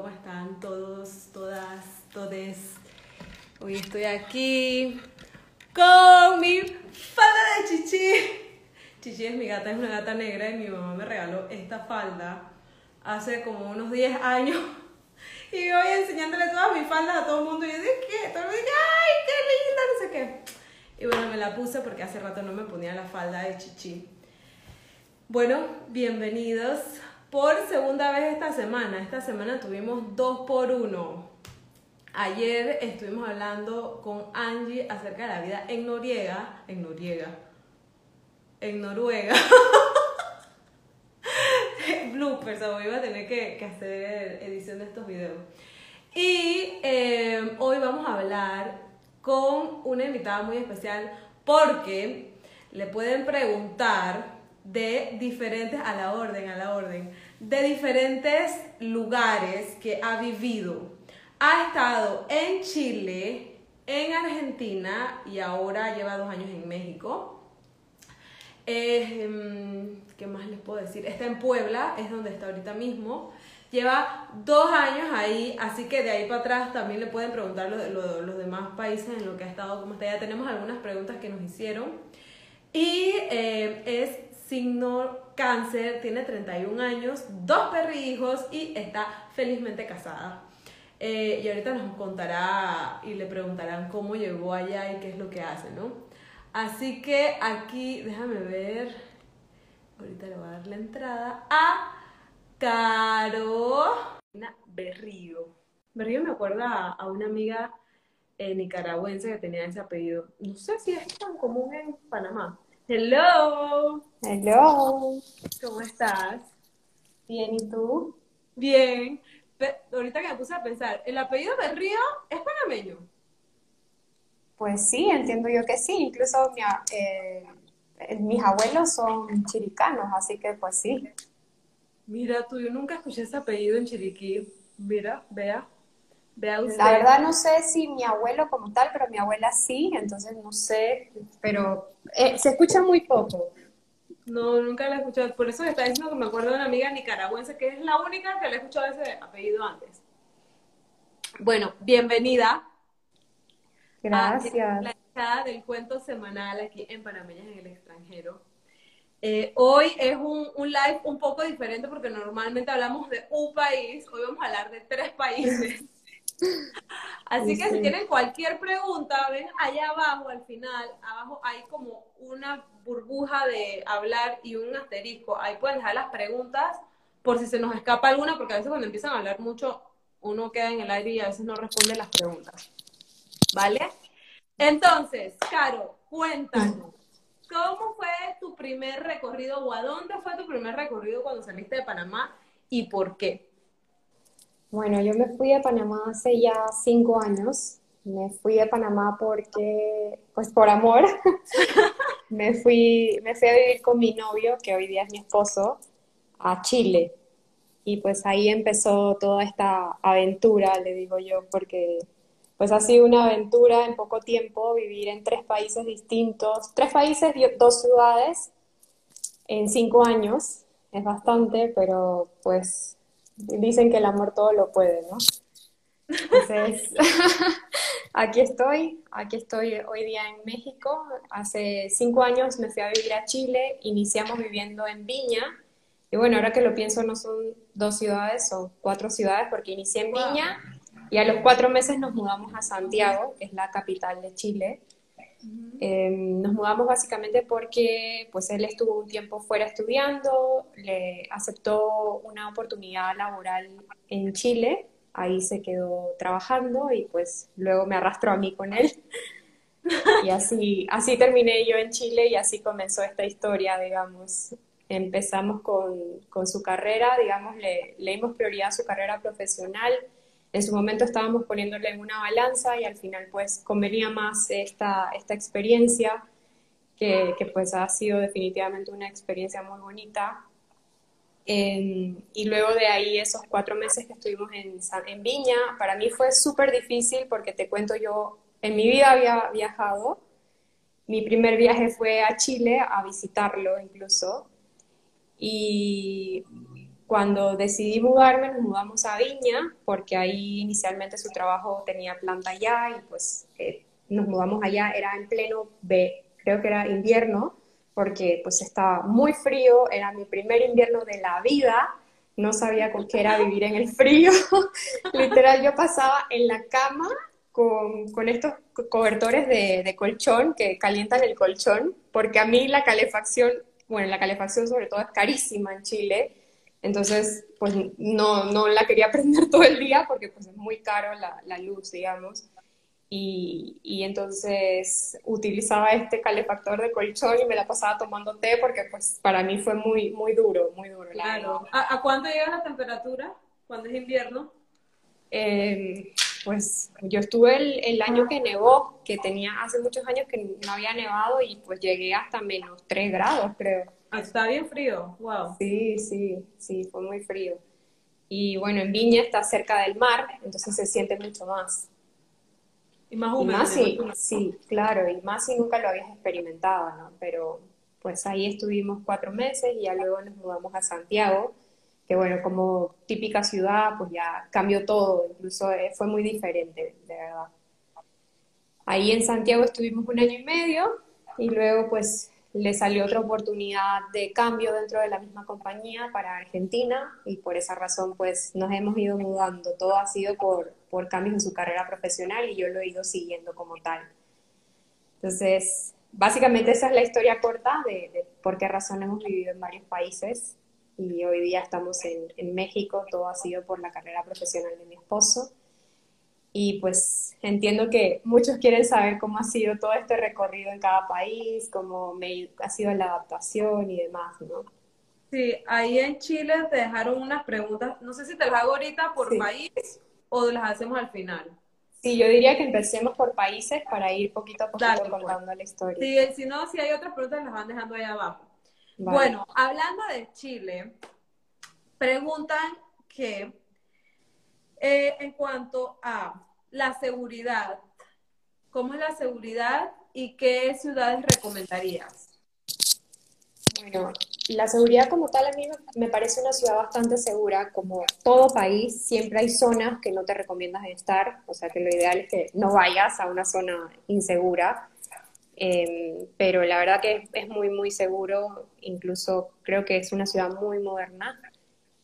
¿Cómo están todos, todas, todes? Hoy estoy aquí con mi falda de Chichi. Chichi es mi gata, es una gata negra y mi mamá me regaló esta falda hace como unos 10 años. Y voy enseñándole todas mis faldas a todo el mundo y yo dije, ¿qué? Todo el mundo dice, ¡ay, qué linda! No sé qué. Y bueno, me la puse porque hace rato no me ponía la falda de Chichi. Bueno, bienvenidos por segunda vez esta semana. Esta semana tuvimos dos por uno. Ayer estuvimos hablando con Angie acerca de la vida en Noriega. En Noriega. En Noruega. bloopers, o a tener que, hacer edición de estos videos. Y eh, hoy vamos a hablar con una invitada muy especial porque le pueden preguntar de diferentes, a la orden, a la orden, de diferentes lugares que ha vivido. Ha estado en Chile, en Argentina y ahora lleva dos años en México. Eh, ¿Qué más les puedo decir? Está en Puebla, es donde está ahorita mismo. Lleva dos años ahí, así que de ahí para atrás también le pueden preguntar los, los demás países en lo que ha estado, como está. Ya tenemos algunas preguntas que nos hicieron. Y eh, es signo cáncer, tiene 31 años, dos perrijos y está felizmente casada. Eh, y ahorita nos contará y le preguntarán cómo llegó allá y qué es lo que hace, ¿no? Así que aquí, déjame ver, ahorita le voy a dar la entrada a Caro Berrío. Berrío me acuerda a una amiga eh, nicaragüense que tenía ese apellido. No sé si es tan común en Panamá. Hello. Hello. ¿Cómo estás? Bien, ¿y tú? Bien. ahorita que me puse a pensar, ¿el apellido Berrío es panameño? Pues sí, entiendo yo que sí. Incluso eh, mis abuelos son chiricanos, así que pues sí. Mira, tú, yo nunca escuché ese apellido en Chiriquí. Mira, vea. La verdad no sé si mi abuelo como tal, pero mi abuela sí, entonces no sé, pero eh, se escucha muy poco. No, nunca la he escuchado. Por eso está diciendo que me acuerdo de una amiga nicaragüense que es la única que le he escuchado ese apellido antes. Bueno, bienvenida. Gracias. A la del cuento semanal aquí en Panameñas en el extranjero. Eh, hoy es un, un, live un poco diferente porque normalmente hablamos de un país, hoy vamos a hablar de tres países. Así que si tienen cualquier pregunta, ven allá abajo, al final, abajo hay como una burbuja de hablar y un asterisco. Ahí pueden dejar las preguntas por si se nos escapa alguna, porque a veces cuando empiezan a hablar mucho, uno queda en el aire y a veces no responde las preguntas. ¿Vale? Entonces, Caro, cuéntanos. ¿Cómo fue tu primer recorrido o a dónde fue tu primer recorrido cuando saliste de Panamá y por qué? Bueno, yo me fui a Panamá hace ya cinco años. Me fui de Panamá porque, pues por amor, me, fui, me fui a vivir con mi novio, que hoy día es mi esposo, a Chile. Y pues ahí empezó toda esta aventura, le digo yo, porque pues ha sido una aventura en poco tiempo vivir en tres países distintos, tres países, dos ciudades en cinco años. Es bastante, pero pues dicen que el amor todo lo puede, ¿no? Entonces, aquí estoy, aquí estoy hoy día en México. Hace cinco años me fui a vivir a Chile, iniciamos viviendo en Viña. Y bueno, ahora que lo pienso, no son dos ciudades, son cuatro ciudades, porque inicié en Viña y a los cuatro meses nos mudamos a Santiago, que es la capital de Chile. Em, nos mudamos básicamente porque pues él estuvo un tiempo fuera estudiando, le aceptó una oportunidad laboral en Chile, ahí se quedó trabajando y pues luego me arrastró a mí con él. Y así, así terminé yo en Chile y así comenzó esta historia, digamos. Empezamos con, con su carrera, digamos, le, le dimos prioridad a su carrera profesional en su momento estábamos poniéndole en una balanza y al final pues convenía más esta, esta experiencia que, que pues ha sido definitivamente una experiencia muy bonita. y luego de ahí esos cuatro meses que estuvimos en, en Viña, para mí fue súper difícil porque te cuento yo, en mi vida había viajado, mi primer viaje fue a Chile a visitarlo incluso, y cuando decidí mudarme, nos mudamos a Viña, porque ahí inicialmente su trabajo tenía planta allá y pues eh, nos mudamos allá, era en pleno, B, creo que era invierno, porque pues estaba muy frío, era mi primer invierno de la vida, no sabía con qué era vivir en el frío, literal yo pasaba en la cama con, con estos cobertores de, de, colchón que calientan el colchón, porque a mí la calefacción, bueno, la calefacción sobre todo es carísima en Chile, entonces pues no, no la quería prender todo el día porque pues es muy caro la, la luz, digamos. Y, y, entonces utilizaba este calefactor de colchón y me la pasaba tomando té porque pues para mí fue muy, muy duro, muy duro. Claro. ¿A, ¿A, cuánto llega la temperatura cuando es invierno? Eh, pues yo estuve el, el, año que nevó, que tenía hace muchos años que no había nevado y pues llegué hasta menos 3 grados, creo. Está bien frío, wow. Sí, sí, sí, fue muy frío. Y bueno, en Viña está cerca del mar, entonces se siente mucho más. Y más húmedo. Y más sí, sí, claro, y más si nunca lo habías experimentado, ¿no? Pero pues ahí estuvimos cuatro meses y ya luego nos mudamos a Santiago, que bueno, como típica ciudad, pues ya cambió todo, incluso eh, fue muy diferente, de verdad. Ahí en Santiago estuvimos un año y medio y luego pues le salió otra oportunidad de cambio dentro de la misma compañía para Argentina y por esa razón pues nos hemos ido mudando. Todo ha sido por, por cambios en su carrera profesional y yo lo he ido siguiendo como tal. Entonces, básicamente esa es la historia corta de, por qué razón hemos vivido en varios países y hoy día estamos en, en México. Todo ha sido por la carrera profesional de mi esposo. Y pues entiendo que muchos quieren saber cómo ha sido todo este recorrido en cada país, cómo me, ha sido la adaptación y demás, ¿no? Sí, ahí en Chile te dejaron unas preguntas, no sé si te las hago ahorita por sí. país o las hacemos al final. Sí, yo diría que empecemos por países para ir poquito a poquito Dale, contando pues. la historia. Sí, si no, si hay otras preguntas las van dejando ahí abajo. Vale. Bueno, hablando de Chile, preguntan que eh, en cuanto a la seguridad, ¿cómo es la seguridad y qué ciudades recomendarías? Bueno, la seguridad como tal a mí me parece una ciudad bastante segura, como todo país, siempre hay zonas que no te recomiendas estar, o sea que lo ideal es que no vayas a una zona insegura, eh, pero la verdad que es, es muy, muy seguro, incluso creo que es una ciudad muy moderna,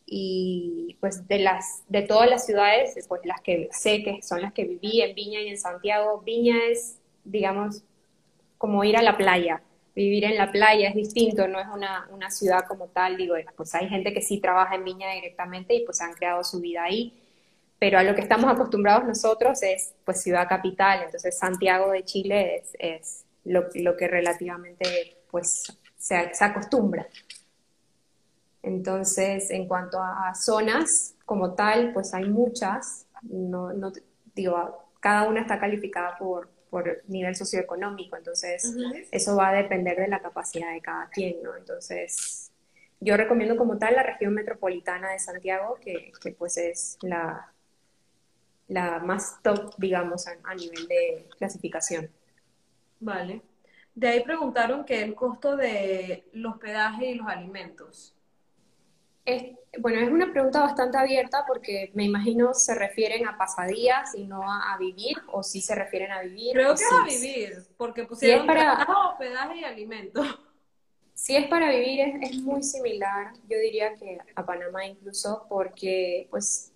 y pues de las de todas las ciudades pues las que sé que son las que viví en Viña y en Santiago Viña es digamos como ir a la playa. Vivir en la playa es distinto no es una, una ciudad como tal. Digo pues hay gente que sí trabaja en Viña directamente y pues han creado su vida ahí. Pero a lo que estamos acostumbrados nosotros es pues ciudad capital. Entonces Santiago de Chile es, es lo, lo, que relativamente pues se, se acostumbra entonces, en cuanto a, zonas como tal, pues hay muchas, no, no digo, cada una está calificada por, por nivel socioeconómico, entonces uh -huh. eso va a depender de la capacidad de cada quien, ¿no? Entonces, yo recomiendo como tal la región metropolitana de Santiago, que, que pues es la, la más top, digamos, a, a nivel de clasificación. Vale. De ahí preguntaron que el costo de los hospedaje y los alimentos. Es, bueno, es una pregunta bastante abierta porque me imagino se refieren a pasadías y no a, a vivir, o si se refieren a vivir. Creo que sí. a vivir, porque pusieron si hospedaje y alimentos. Si es para vivir, es, es, muy similar, yo diría que a Panamá incluso, porque pues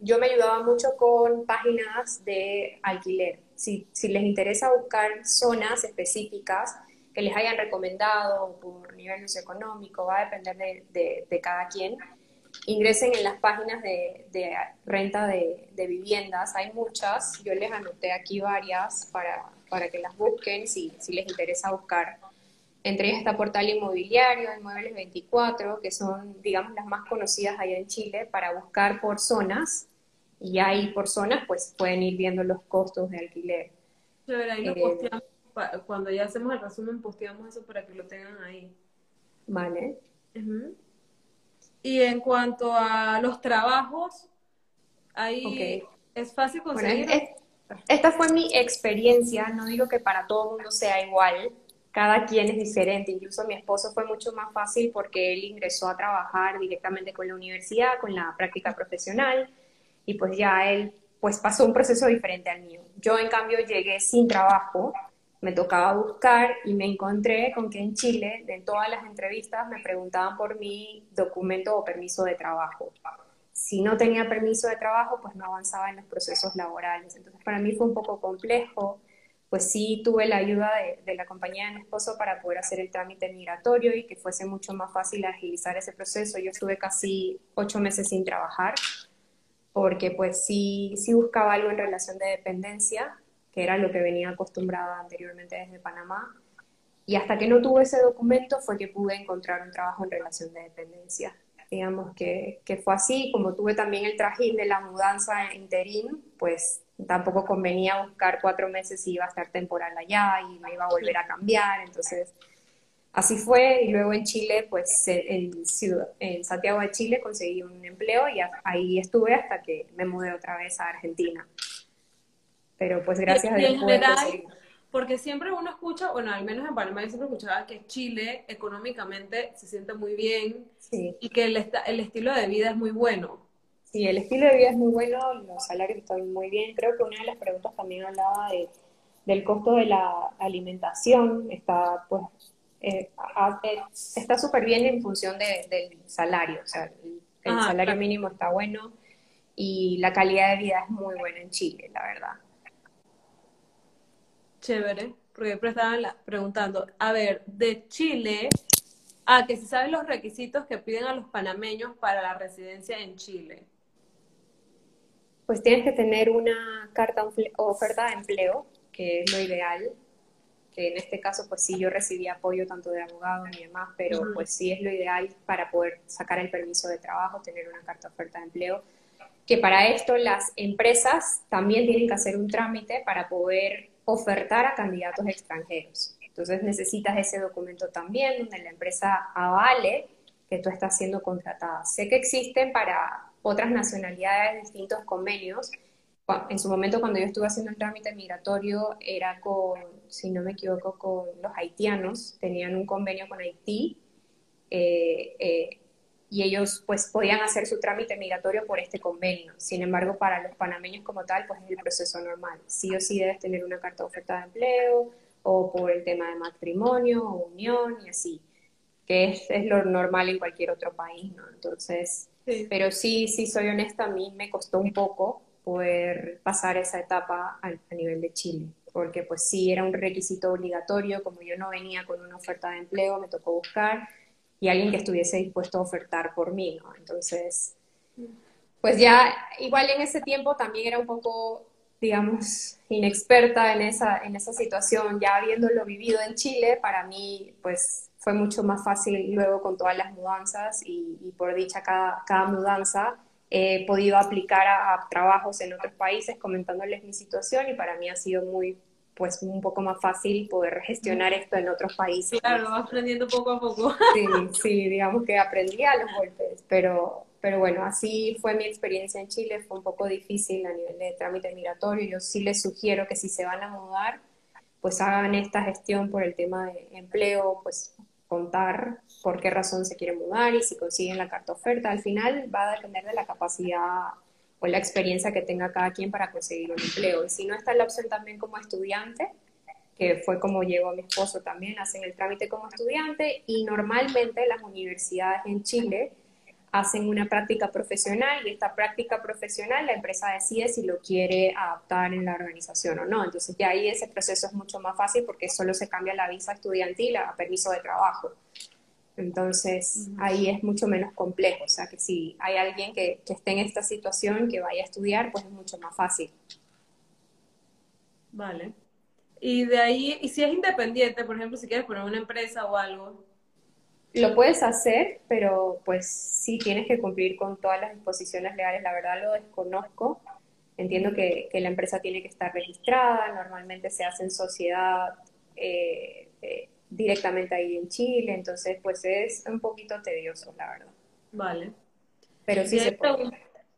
yo me ayudaba mucho con páginas de alquiler. Si, si les interesa buscar zonas específicas, que les hayan recomendado por nivel socioeconómico, va a depender de, de, de cada quien. Ingresen en las páginas de, de renta de, viviendas, hay muchas, yo les anoté aquí varias para, para que las busquen si, si les interesa buscar. Entre ellas está Portal Inmobiliario, Inmuebles 24, que son, digamos, las más conocidas allá en Chile, para buscar por zonas, y ahí por zonas, pues pueden ir viendo los costos de alquiler. Pero ahí eh, cuando ya hacemos el resumen, posteamos eso para que lo tengan ahí. Vale. Uh -huh. Y en cuanto a los trabajos, ahí okay. es fácil conseguir. Bueno, es, esta fue mi experiencia, no digo que para todo el mundo sea igual, cada quien es diferente. Incluso mi esposo fue mucho más fácil porque él ingresó a trabajar directamente con la universidad, con la práctica profesional, y pues ya él pues pasó un proceso diferente al mío. Yo en cambio llegué sin trabajo, me tocaba buscar y me encontré con que en Chile, en todas las entrevistas, me preguntaban por mi documento o permiso de trabajo. Si no tenía permiso de trabajo, pues no avanzaba en los procesos laborales. Entonces para mí fue un poco complejo pues sí tuve la ayuda de, la compañía de mi esposo para poder hacer el trámite migratorio y que fuese mucho más fácil agilizar ese proceso. Yo estuve casi ocho meses sin trabajar porque pues sí, sí buscaba algo en relación de dependencia, que era lo que venía acostumbrada anteriormente desde Panamá. Y hasta que no tuve ese documento fue que pude encontrar un trabajo en relación de dependencia. Digamos que, que fue así, como tuve también el trajín de la mudanza interín, pues tampoco convenía buscar cuatro meses y iba a estar temporal allá y me iba a volver a cambiar, entonces así fue y luego en Chile, pues en, en Santiago de Chile conseguí un empleo y ahí estuve hasta que me mudé otra vez a Argentina. Pero pues gracias a Dios porque siempre uno escucha, bueno, al menos en Panamá yo siempre escuchaba que Chile económicamente se siente muy bien y que el, el estilo de vida es muy bueno. Sí, el estilo de vida es muy bueno, los salarios están muy bien. Creo que una de las preguntas también hablaba de, del costo de la alimentación. Está, pues, eh, eh, está súper bien en función del salario. O sea, el, salario mínimo está bueno y la calidad de vida es muy buena en Chile, la verdad. Chévere, porque siempre estaban preguntando, a ver, de Chile, a que si saben los requisitos que piden a los panameños para la residencia en Chile. Pues tienes que tener una carta o oferta de empleo, que es lo ideal, que en este caso pues sí yo recibí apoyo tanto de abogados y demás, pero pues sí es lo ideal para poder sacar el permiso de trabajo, tener una carta oferta de empleo, que para esto las empresas también tienen que hacer un trámite para poder ofertar a candidatos extranjeros. Entonces necesitas ese documento también donde la empresa avale que tú estás siendo contratada. Sé que existen para otras nacionalidades, distintos convenios. En su momento, cuando yo estuve haciendo el trámite migratorio, era con, si no me equivoco, con los haitianos, tenían un convenio con Haití, eh, eh, y ellos pues podían hacer su trámite migratorio por este convenio. Sin embargo, para los panameños como tal, pues es el proceso normal. Sí o sí debes tener una carta de oferta de empleo, o por el tema de matrimonio o unión y así, que es, es lo normal en cualquier otro país, ¿no? Entonces, pero sí, sí, soy honesta, a mí me costó un poco poder pasar esa etapa a, nivel de Chile, porque pues sí era un requisito obligatorio, como yo no venía con una oferta de empleo, me tocó buscar y alguien que estuviese dispuesto a ofertar por mí, ¿no? Entonces, pues ya igual en ese tiempo también era un poco, digamos, inexperta en esa, en esa situación, ya habiéndolo vivido en Chile, para mí pues fue mucho más fácil luego con todas las mudanzas y, por dicha cada, cada, mudanza he podido aplicar a, trabajos en otros países comentándoles mi situación y para mí ha sido muy pues un poco más fácil poder gestionar esto en otros países. Claro, aprendiendo poco a poco. Sí, sí, digamos que aprendí a los golpes, pero, pero bueno, así fue mi experiencia en Chile, fue un poco difícil a nivel de trámite migratorio, yo sí les sugiero que si se van a mudar, pues hagan esta gestión por el tema de empleo, pues contar por qué razón se quiere mudar y si consiguen la carta oferta. Al final va a depender de la capacidad o la experiencia que tenga cada quien para conseguir un empleo. Y si no está la opción también como estudiante, que fue como llegó mi esposo también, hacen el trámite como estudiante y normalmente las universidades en Chile hacen una práctica profesional y esta práctica profesional la empresa decide si lo quiere adaptar en la organización o no. Entonces ya ahí ese proceso es mucho más fácil porque solo se cambia la visa estudiantil a permiso de trabajo. Entonces ahí es mucho menos complejo. O sea que si hay alguien que, que esté en esta situación, que vaya a estudiar, pues es mucho más fácil. Vale. Y de ahí, y si es independiente, por ejemplo, si quieres poner una empresa o algo, lo puedes hacer, pero pues sí tienes que cumplir con todas las disposiciones legales. La verdad lo desconozco. Entiendo que, la empresa tiene que estar registrada, normalmente se hace en sociedad eh, eh, directamente ahí en Chile, entonces pues es un poquito tedioso, la verdad. Vale. Pero sí se puede.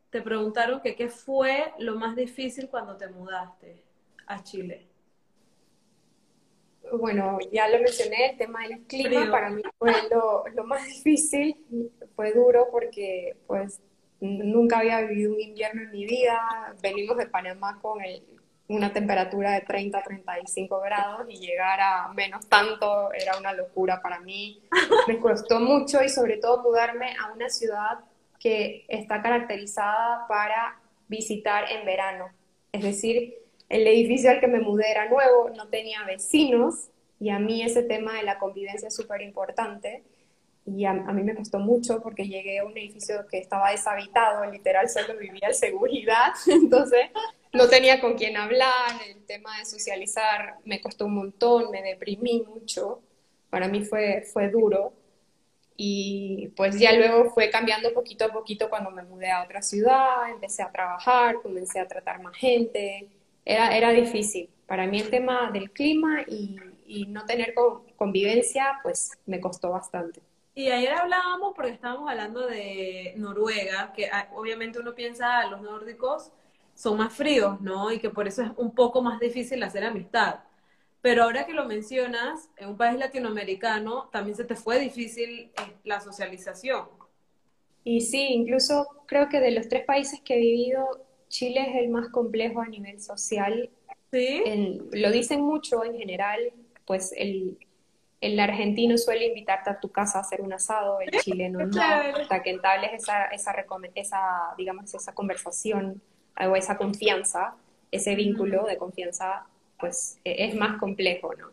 Te preguntaron que qué fue lo más difícil cuando te mudaste a Chile. bueno, ya lo mencioné, el tema del clima para mí fue lo, lo, más difícil, fue duro porque pues nunca había vivido un invierno en mi vida, venimos de Panamá con una temperatura de 30 a 35 grados y llegar a menos tanto era una locura para mí, me costó mucho y sobre todo mudarme a una ciudad que está caracterizada para visitar en verano, es decir, el edificio al que me mudé era nuevo, no tenía vecinos y a mí ese tema de la convivencia es súper importante y a, mí me costó mucho porque llegué a un edificio que estaba deshabitado, literal solo vivía en seguridad, entonces no tenía con quién hablar, el tema de socializar me costó un montón, me deprimí mucho, para mí fue, fue duro y pues ya luego fue cambiando poquito a poquito cuando me mudé a otra ciudad, empecé a trabajar, comencé a tratar más gente, era, era difícil. Para mí el tema del clima y, y no tener convivencia pues me costó bastante. Y ayer hablábamos porque estábamos hablando de Noruega, que ah, obviamente uno piensa a los nórdicos son más fríos, ¿no? Y que por eso es un poco más difícil hacer amistad. Pero ahora que lo mencionas, en un país latinoamericano también se te fue difícil eh, la socialización. Y sí, incluso creo que de los tres países que he vivido, Chile es el más complejo a nivel social. Sí. lo dicen mucho en general, pues el, el argentino suele invitarte a tu casa a hacer un asado, el chileno no, hasta que entables esa, esa, esa, digamos, esa conversación o esa confianza, ese vínculo de confianza, pues e, es más complejo, ¿no?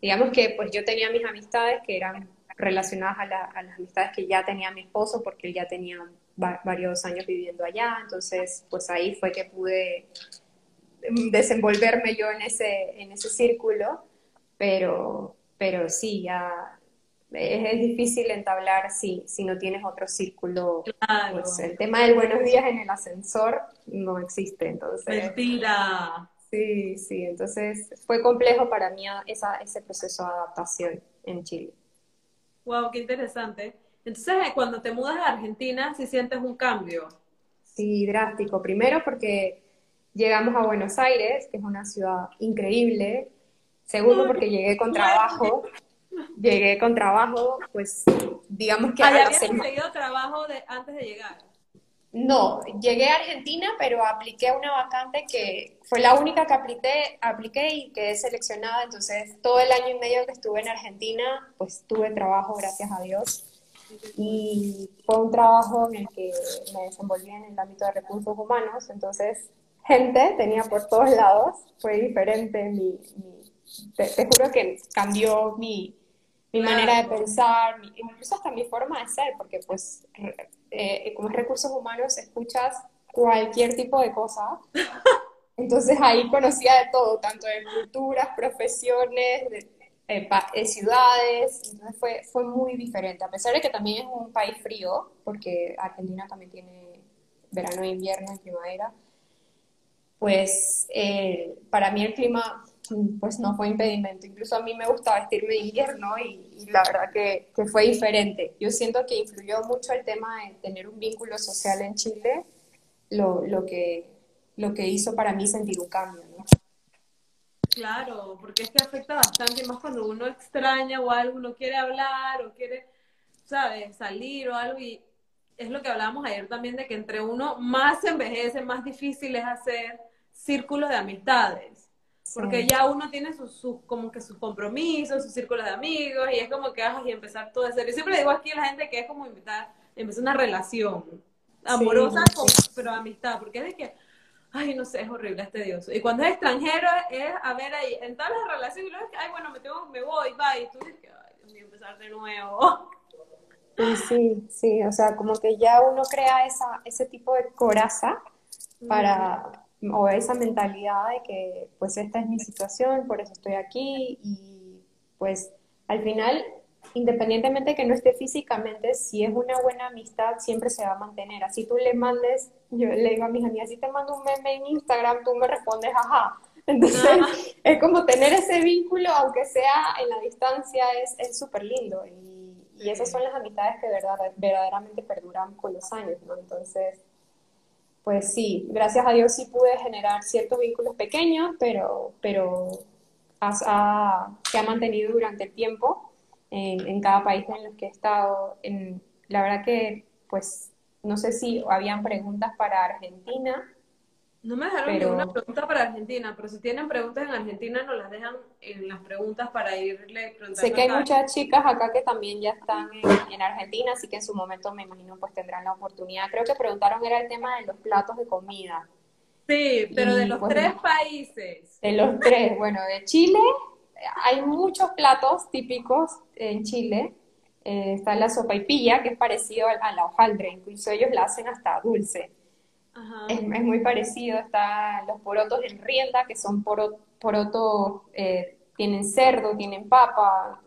Digamos que pues yo tenía mis amistades que eran relacionadas a, las amistades que ya tenía mi esposo, porque él ya tenía varios años viviendo allá, entonces pues ahí fue que pude desenvolverme yo en ese, en ese círculo, pero, pero sí, ya es, difícil entablar si, si no tienes otro círculo. Pues el tema del buenos días en el ascensor no existe, entonces. Mentira. Sí, sí, entonces fue complejo para mí esa, ese proceso de adaptación en Chile. Wow, qué interesante. Entonces, eh, cuando te mudas a Argentina, ¿sí sientes un cambio? Sí, drástico. Primero porque llegamos a Buenos Aires, que es una ciudad increíble, Segundo, porque llegué con trabajo. Llegué con trabajo, pues, digamos que... ¿Habías conseguido trabajo de, antes de llegar? No, llegué a Argentina, pero apliqué una vacante que fue la única que apliqué, apliqué y quedé seleccionada. Entonces, todo el año y medio que estuve en Argentina, pues tuve trabajo, gracias a Dios. Y fue un trabajo en el que me desenvolví en el ámbito de recursos humanos. Entonces, gente tenía por todos lados. Fue diferente mi, mi te, juro que cambió mi, mi manera de pensar, incluso hasta mi forma de ser, porque pues eh, como es recursos humanos escuchas cualquier tipo de cosa. Entonces ahí conocía de todo, tanto de culturas, profesiones, de, ciudades, entonces fue, fue muy diferente, a pesar de que también es un país frío, porque Argentina también tiene verano, invierno y primavera, pues eh, para mí el clima pues no fue impedimento. Incluso a mí me gustaba vestirme de invierno y, la verdad que, que, fue diferente. Yo siento que influyó mucho el tema de tener un vínculo social en Chile, lo, lo, que, lo que hizo para mí sentir un cambio. ¿no? Claro, porque es que afecta bastante, más cuando uno extraña o algo, uno quiere hablar o quiere, ¿sabes?, salir o algo y es lo que hablábamos ayer también de que entre uno más se envejece, más difícil es hacer círculos de amistades porque ya uno tiene sus, como que sus compromisos, sus círculos de amigos, y es como que vas y empezar todo de cero. Yo siempre digo aquí a la gente que es como invitar, empezar una relación amorosa, pero amistad, porque es de que, ay, no sé, es horrible, es tedioso. Y cuando es extranjero, es a ver ahí, en todas las relaciones, y luego es que, ay, bueno, me, tengo, me voy, bye, y tú dices que, ay, Dios mío, empezar de nuevo. Sí, sí, o sea, como que ya uno crea esa, ese tipo de coraza para, o esa mentalidad de que pues esta es mi situación, por eso estoy aquí y pues al final, independientemente de que no esté físicamente, si es una buena amistad, siempre se va a mantener. Así tú le mandes, yo le digo a mis amigas, si te mando un meme en Instagram, tú me respondes, ajá. Entonces, es como tener ese vínculo, aunque sea en la distancia, es súper lindo. Y, y, esas son las amistades que verdad, verdaderamente perduran con los años, ¿no? Entonces, pues sí, gracias a Dios sí pude generar ciertos vínculos pequeños, pero, pero se ha mantenido durante el tiempo en, en, cada país en los que he estado. En, la verdad que, pues, no sé si habían preguntas para Argentina. No me dejaron ninguna pregunta para Argentina, pero si tienen preguntas en Argentina nos las dejan en las preguntas para irle preguntando. Sé que hay muchas chicas acá que también ya están en, en, Argentina, así que en su momento me imagino pues tendrán la oportunidad. Creo que preguntaron era el tema de los platos de comida. Sí, pero de los pues, tres países. De los tres, bueno, de Chile hay muchos platos típicos en Chile. Eh, está la sopa y pilla, que es parecido a la hojaldre, incluso ellos la hacen hasta dulce. Es, muy parecido. Está los porotos en rienda, que son porotos, eh, tienen cerdo, tienen papa.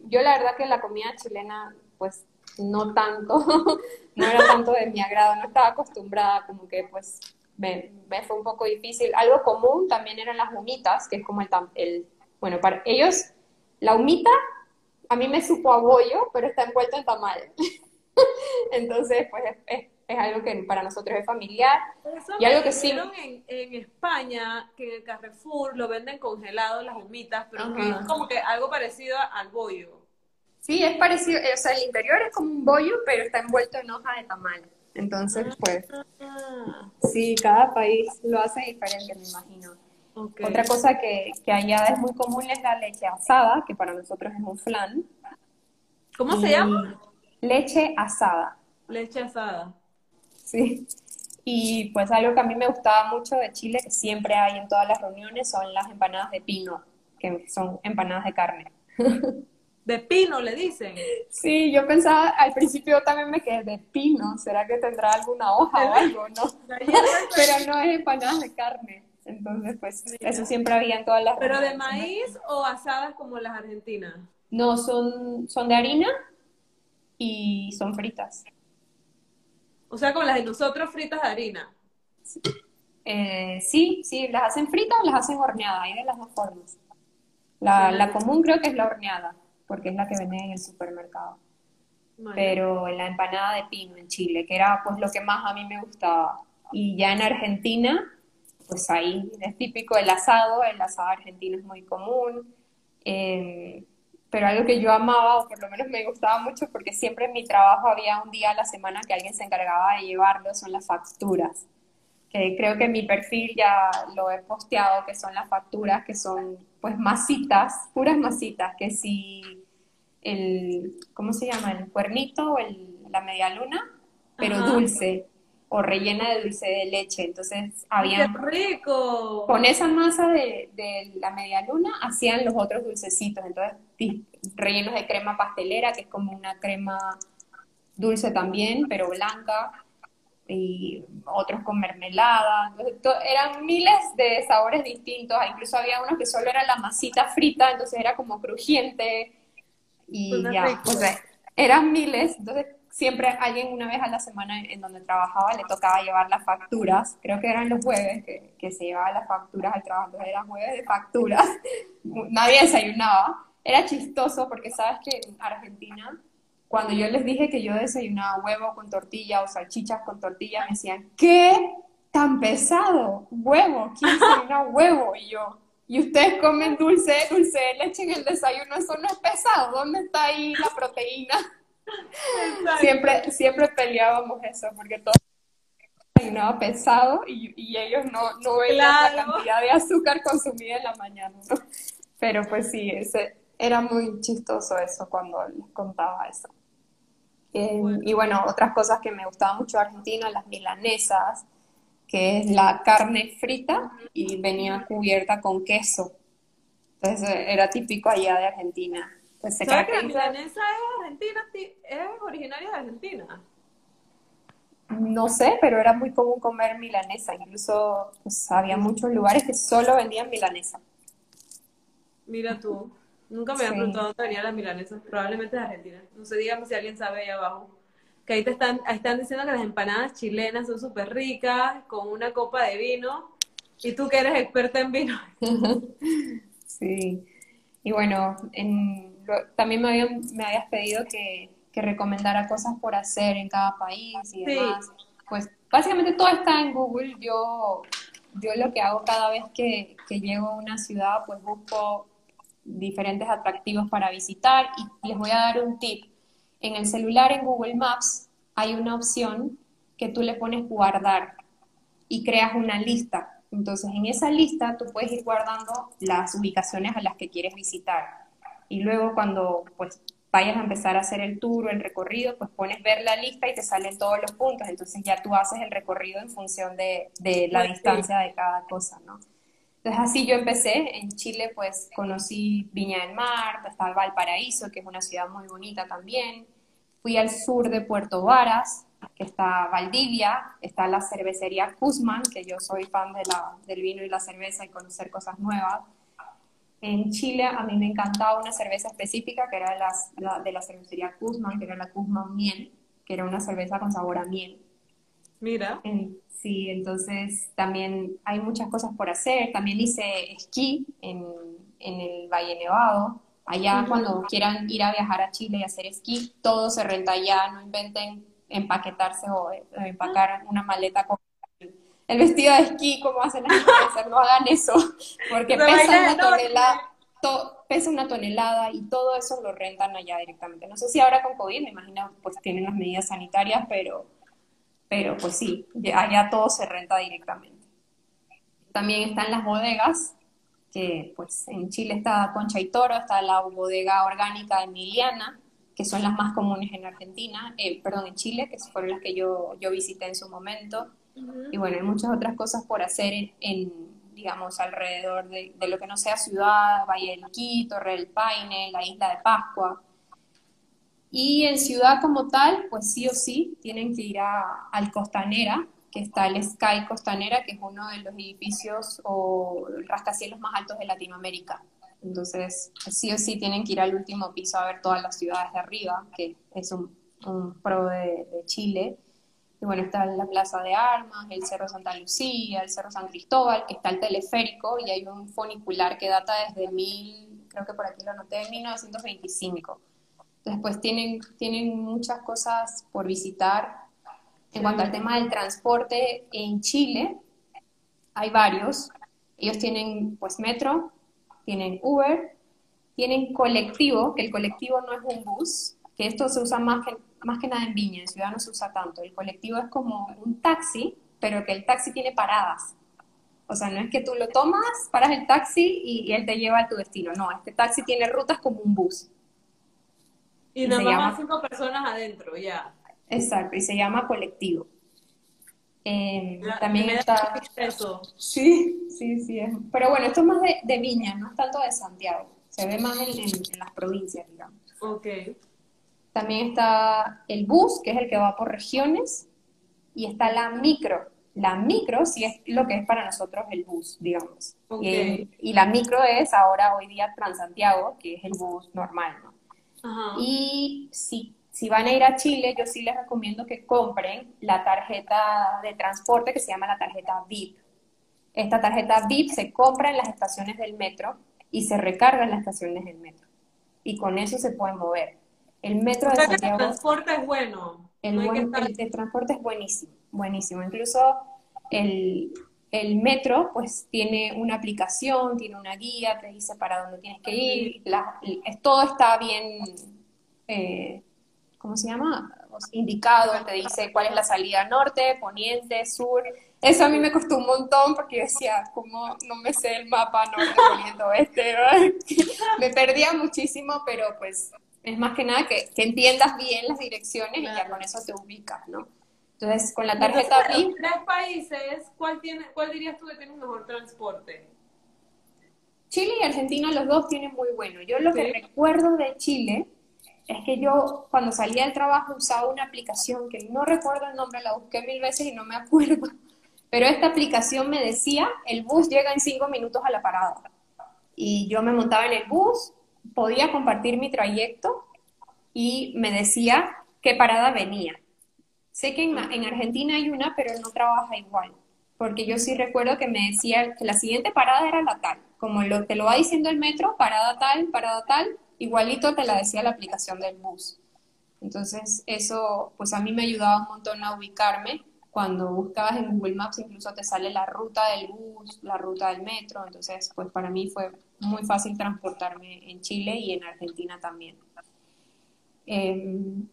Yo la verdad que la comida chilena, pues no tanto, no era tanto de mi agrado, no estaba acostumbrada, como que pues me, fue un poco difícil. Algo común también eran las humitas, que es como el, el, bueno, para ellos, la humita a mí me supo a bollo, pero está envuelto en tamal. Entonces, pues es, es, algo que para nosotros es familiar. y algo que sí. En, en España, que en el Carrefour lo venden congelado las humitas, pero que es como que algo parecido al bollo. Sí, es parecido, o sea, el interior es como un bollo, pero está envuelto en hoja de tamal. Entonces, pues, sí, cada país lo hace diferente, me imagino. Otra cosa que, que, allá es muy común es la leche asada, que para nosotros es un flan. ¿Cómo se llama? Leche asada. Leche asada. Sí. Y pues algo que a mí me gustaba mucho de Chile, que siempre hay en todas las reuniones, son las empanadas de pino, que son empanadas de carne. De pino, le dicen. Sí, yo pensaba, al principio también me quedé de pino, ¿será que tendrá alguna hoja o algo? No, pero no es empanadas de carne. Entonces, pues, eso siempre había en todas las... ¿Pero de maíz o asadas como las argentinas? No, son, son de harina y son fritas. O sea, como las de nosotros fritas de harina. Eh, sí, sí, las hacen fritas o las hacen horneadas, hay de las dos formas. La, la común creo que es la horneada porque es la que venden en el supermercado. Pero en la empanada de pino en Chile, que era pues lo que más a mí me gustaba. Y ya en Argentina, pues ahí es típico el asado, el asado argentino es muy común. Em, pero algo que yo amaba, o por lo menos me gustaba mucho, porque siempre en mi trabajo había un día a la semana que alguien se encargaba de llevarlo, son las facturas. Que creo que en mi perfil ya lo he posteado, que son las facturas, que son pues masitas, puras masitas, que si el, ¿cómo se llama? El cuernito o el, la media luna, pero dulce o rellena de dulce de leche. Entonces había... rico! Con esa masa de, de, la media luna hacían los otros dulcecitos. Entonces rellenos de crema pastelera, que es como una crema dulce también, pero blanca y otros con mermelada. eran miles de sabores distintos, incluso había unos que solo era la masita frita, entonces era como crujiente y ya, pues eran miles, entonces siempre alguien una vez a la semana en donde trabajaba le tocaba llevar las facturas, creo que eran los jueves que, que se llevaban las facturas al trabajo, entonces eran jueves de facturas, nadie desayunaba, era chistoso porque sabes que en Argentina cuando yo les dije que yo desayunaba huevo con tortilla o salchichas con tortilla, me decían, ¿qué? ¿Tan pesado? ¿Huevo? ¿Quién desayuna huevo? Y yo, ¿y ustedes comen dulce, dulce de leche en el desayuno? Eso no es pesado. ¿Dónde está ahí la proteína? Siempre, siempre peleábamos eso, porque todo desayunaba pesado y, y ellos no, no veían la cantidad de azúcar consumida en la mañana. Pero pues sí, ese, era muy chistoso eso cuando les contaba eso. Eh, y bueno, otras cosas que me gustaba mucho de Argentina, las milanesas, que es la carne frita y venía cubierta con queso. Entonces era típico allá de Argentina. Pues que la milanesa es argentina, originaria de Argentina? No sé, pero era muy común comer milanesa. Incluso pues, había muchos lugares que solo vendían milanesa. Mira tú. Nunca me había preguntado dónde venía la milanesa. Probablemente de Argentina. No sé, dígame si alguien sabe ahí abajo. Que ahí te están, están diciendo que las empanadas chilenas son súper ricas, con una copa de vino. Y tú que eres experta en vino. sí. Y bueno, también me, me habías pedido que, que, recomendara cosas por hacer en cada país y demás. Pues básicamente todo está en Google. Yo, yo lo que hago cada vez que, que llego a una ciudad, pues busco diferentes atractivos para visitar y les voy a dar un tip. En el celular, en Google Maps, hay una opción que tú le pones guardar y creas una lista. Entonces, en esa lista tú puedes ir guardando las ubicaciones a las que quieres visitar. Y luego cuando pues vayas a empezar a hacer el tour o el recorrido, pues pones ver la lista y te salen todos los puntos. Entonces ya tú haces el recorrido en función de, de la distancia de cada cosa, ¿no? Entonces así yo empecé. En Chile pues conocí Viña del Mar, está Valparaíso, que es una ciudad muy bonita también. Fui al sur de Puerto Varas, que está Valdivia, está la cervecería Guzmán, que yo soy fan de la, del vino y la cerveza y conocer cosas nuevas. En Chile a mí me encantaba una cerveza específica que era la, de la cervecería Guzmán, que era la Guzmán Miel, que era una cerveza con sabor a miel. Mira. sí, entonces también hay muchas cosas por hacer. También hice esquí en, en el Valle Nevado. Allá cuando quieran ir a viajar a Chile y hacer esquí, todo se renta allá, no inventen empaquetarse o eh, empacar una maleta con el vestido de esquí como hacen las empresas, no hagan eso, porque pesa una tonelada, pesa una tonelada y todo eso lo rentan allá directamente. No sé si ahora con COVID, me imagino, pues tienen las medidas sanitarias, pero, pero pues sí, allá todo se renta directamente. También están las bodegas, que pues en Chile está Concha y Toro, está la bodega orgánica Emiliana, que son las más comunes en Argentina, eh, perdón, en Chile, que fueron las que yo, yo visité en su momento. Y bueno, hay muchas otras cosas por hacer en, digamos, alrededor de, lo que no sea ciudad, Valle del Quito, Torre del Paine, la isla de Pascua. Y en ciudad como tal, pues sí o sí, tienen que ir a, al Costanera, que está el Sky Costanera, que es uno de los edificios o rascacielos más altos de Latinoamérica. Entonces, sí o sí tienen que ir al último piso a ver todas las ciudades de arriba, que es un, pro de, Chile. Y bueno, está la Plaza de Armas, el Cerro Santa Lucía, el Cerro San Cristóbal, que está el teleférico y hay un funicular que data desde mil, creo que por aquí lo anoté, 1925. Entonces, pues tienen, tienen muchas cosas por visitar. En cuanto al tema del transporte en Chile, hay varios. Ellos tienen pues metro, tienen Uber, tienen colectivo, que el colectivo no es un bus, que esto se usa más que, más que nada en Viña, en Ciudad no se usa tanto. El colectivo es como un taxi, pero que el taxi tiene paradas. O sea, no es que tú lo tomas, paras el taxi y, él te lleva a tu destino. No, este taxi tiene rutas como un bus. Y, nada más cinco personas adentro, ya. Exacto, y se llama colectivo. Eh, también está... Eso. Sí, sí, sí. Pero bueno, esto es más de, Viña, no es tanto de Santiago. Se ve más en, las provincias, digamos. Ok. También está el bus, que es el que va por regiones, y está la micro. La micro sí es lo que es para nosotros el bus, digamos. Okay. Y, la micro es ahora, hoy día, Transantiago, que es el bus normal, ¿no? Ajá. Y si si van a ir a Chile, yo sí les recomiendo que compren la tarjeta de transporte que se llama la tarjeta VIP. Esta tarjeta VIP se compra en las estaciones del metro y se recarga en las estaciones del metro. Y con eso se pueden mover. El metro de Santiago... El transporte es bueno. El, transporte es buenísimo, buenísimo. Incluso el, metro pues tiene una aplicación, tiene una guía, te dice para dónde tienes que ir, todo está bien eh, ¿cómo se llama? Indicado, te dice cuál es la salida norte, poniente, sur. Eso a mí me costó un montón porque yo decía, ¿cómo no me sé el mapa norte, poniente, oeste? me perdía muchísimo, pero pues es más que nada que, entiendas bien las direcciones y ya con eso te ubicas, ¿no? Entonces, con la tarjeta BIM... tres países, ¿cuál, tiene, ¿cuál dirías tú que tiene mejor transporte? Chile y Argentina, los dos tienen muy bueno. Yo lo que recuerdo de Chile es que yo cuando salía del trabajo usaba una aplicación que no recuerdo el nombre, la busqué mil veces y no me acuerdo, pero esta aplicación me decía, el bus llega en cinco minutos a la parada. Y yo me montaba en el bus, podía compartir mi trayecto y me decía qué parada venía. Sé que en, Argentina hay una, pero no trabaja igual, porque yo sí recuerdo que me decía que la siguiente parada era la tal, como lo, te lo va diciendo el metro, parada tal, parada tal, igualito te la decía la aplicación del bus. Entonces, eso pues a mí me ayudaba un montón a ubicarme. Cuando buscabas en Google Maps incluso te sale la ruta del bus, la ruta del metro. Entonces, pues para mí fue, muy fácil transportarme en Chile y en Argentina también. Em,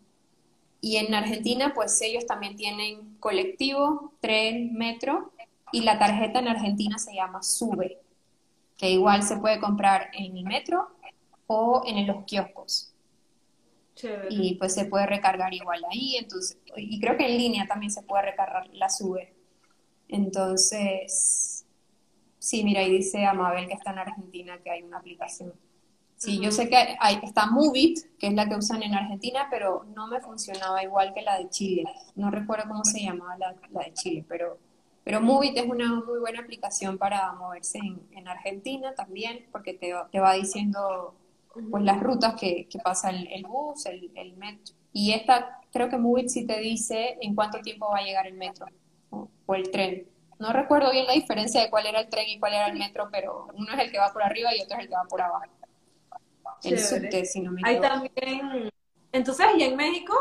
y en Argentina, pues ellos también tienen colectivo, tren, metro, y la tarjeta en Argentina se llama SUBE, que igual se puede comprar en el metro o en los kioscos. Y pues se puede recargar igual ahí, entonces, y creo que en línea también se puede recargar la SUBE. Entonces, sí, mira, ahí dice Amabel que está en Argentina que hay una aplicación. Sí, yo sé que hay, está Movit, que es la que usan en Argentina, pero no me funcionaba igual que la de Chile. No recuerdo cómo se llamaba la, de Chile, pero, pero Movit es una muy buena aplicación para moverse en, Argentina también, porque te, te, va diciendo pues, las rutas que, que pasa el, bus, el, el, metro. Y esta, creo que Movit sí te dice en cuánto tiempo va a llegar el metro o el tren. No recuerdo bien la diferencia de cuál era el tren y cuál era el metro, pero uno es el que va por arriba y otro es el que va por abajo. El subte, si no me. Hay también. Entonces, ¿y en México?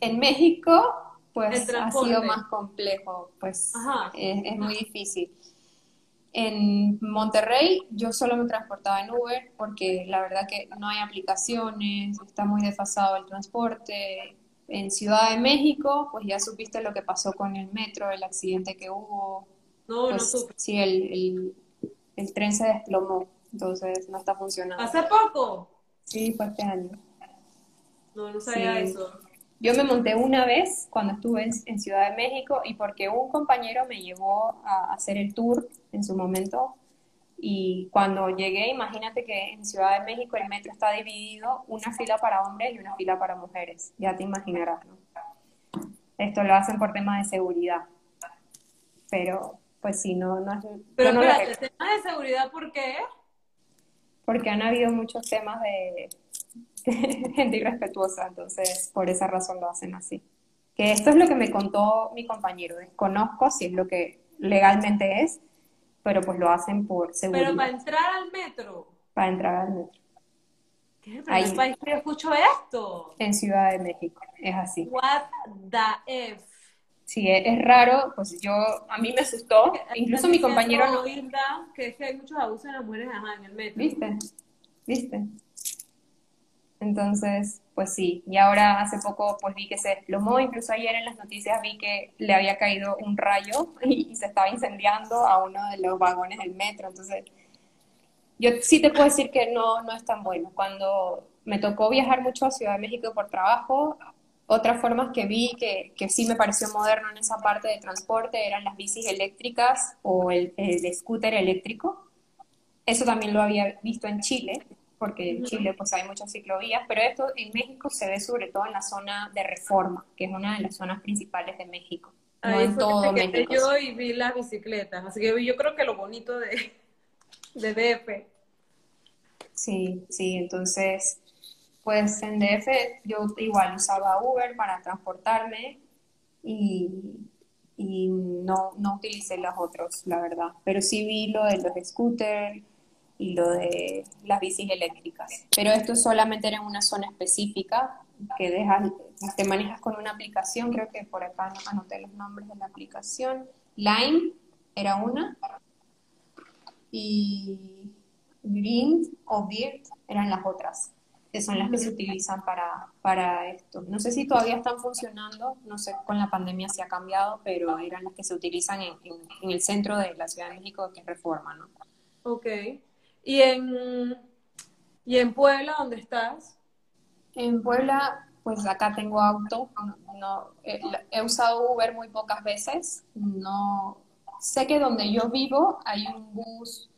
En México, pues ha sido más complejo, pues es, muy difícil. En Monterrey yo solo me transportaba en Uber porque la verdad que no hay aplicaciones, está muy desfasado el transporte. En Ciudad de México, pues ya supiste lo que pasó con el metro, el accidente que hubo. No, no pues, supe. Sí, el, el tren se desplomó entonces no está funcionando. ¿Hace poco? Sí, fue este año. No, no sabía eso. Yo me monté una vez cuando estuve en, Ciudad de México y porque un compañero me llevó a hacer el tour en su momento y cuando llegué, imagínate que en Ciudad de México el metro está dividido una fila para hombres y una fila para mujeres, ya te imaginarás, ¿no? Esto lo hacen por temas de seguridad, pero pues sí, no, no es... Pero no espérate, ¿tema de seguridad por qué? porque han habido muchos temas de, gente irrespetuosa, entonces por esa razón lo hacen así. Que esto es lo que me contó mi compañero, desconozco si es lo que legalmente es, pero pues lo hacen por seguridad. Pero para entrar al metro. Para entrar al metro. ¿Qué? ¿Pero país que escucho esto? En Ciudad de México, es así. What the F? Sí, es, raro, pues yo, a mí me asustó, incluso mi compañero no... que es que hay muchos abusos de las mujeres en el metro. ¿Viste? ¿Viste? Entonces, pues sí, y ahora hace poco pues vi que se desplomó, incluso ayer en las noticias vi que le había caído un rayo y, se estaba incendiando a uno de los vagones del metro, entonces yo sí te puedo decir que no, no es tan bueno. Cuando me tocó viajar mucho a Ciudad de México por trabajo, otras formas que vi que, que, sí me pareció moderno en esa parte de transporte eran las bicis eléctricas o el, scooter eléctrico. Eso también lo había visto en Chile, porque en Chile pues hay muchas ciclovías, pero esto en México se ve sobre todo en la zona de Reforma, que es una de las zonas principales de México. no en todo México. Yo y vi las bicicletas, así que yo creo que lo bonito de, de DF. Sí, sí, entonces pues en DF yo igual usaba Uber para transportarme y, no, no utilicé los otros, la verdad. Pero sí vi lo de los scooters y lo de las bicis eléctricas. Pero esto solamente era en una zona específica que dejas, te manejas con una aplicación, creo que por acá anoté los nombres de la aplicación. Lime era una y Green o Beard eran las otras que son las que se utilizan para, para esto. No sé si todavía están funcionando, no sé con la pandemia si ha cambiado, pero eran las que se utilizan en, en, el centro de la Ciudad de México, que es Reforma, ¿no? Ok. ¿Y en, ¿Y en Puebla, dónde estás? En Puebla, pues acá tengo auto, no, he, he usado Uber muy pocas veces, no, sé que donde yo vivo hay un bus,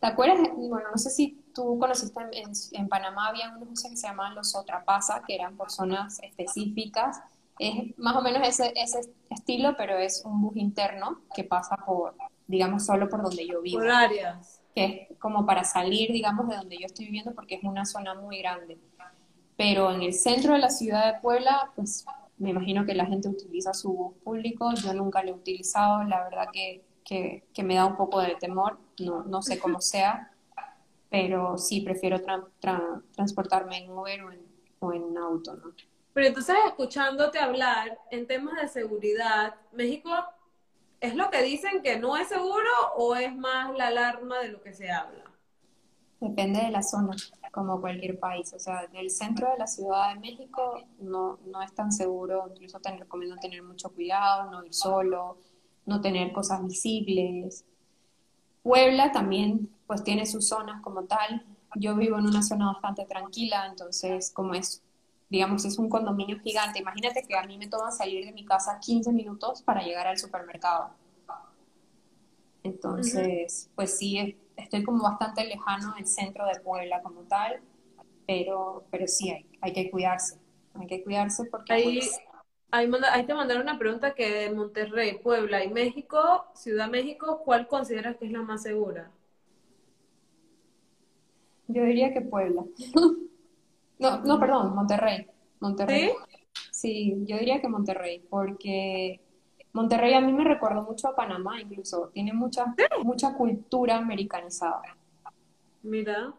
¿te acuerdas? Bueno, no sé si tú conociste en, Panamá, había unos buses que se llamaban los Otrapasa, que eran por zonas específicas. Es más o menos ese, ese estilo, pero es un bus interno que pasa por, digamos, solo por donde yo vivo. Por áreas. Que es como para salir, digamos, de donde yo estoy viviendo, porque es una zona muy grande. Pero en el centro de la ciudad de Puebla, pues me imagino que la gente utiliza su bus público. Yo nunca lo he utilizado, la verdad que, que, que me da un poco de temor, no, no sé cómo sea pero sí prefiero transportarme en Uber o en, o en auto, ¿no? Pero entonces, escuchándote hablar en temas de seguridad, México, ¿es lo que dicen que no es seguro o es más la alarma de lo que se habla? Depende de la zona, como cualquier país. O sea, del centro de la Ciudad de México no, no es tan seguro, incluso te recomiendo tener mucho cuidado, no ir solo, no tener cosas visibles. Puebla también pues tiene sus zonas como tal. Yo vivo en una zona bastante tranquila, entonces como es, digamos, es un condominio gigante. Imagínate que a mí me toma salir de mi casa 15 minutos para llegar al supermercado. Entonces, pues sí, estoy como bastante lejano del centro de Puebla como tal, pero, pero sí, hay, hay que cuidarse. Hay que cuidarse porque... Ahí, pues, ahí, ahí te mandaron una pregunta que de Monterrey, Puebla y México, Ciudad México, ¿cuál consideras que es la más segura? Yo diría que Puebla. No, no, perdón, Monterrey. Monterrey. ¿Sí? Sí, yo diría que Monterrey, porque Monterrey a mí me recordó mucho a Panamá, incluso. Tiene mucha, mucha cultura americanizada. Mira.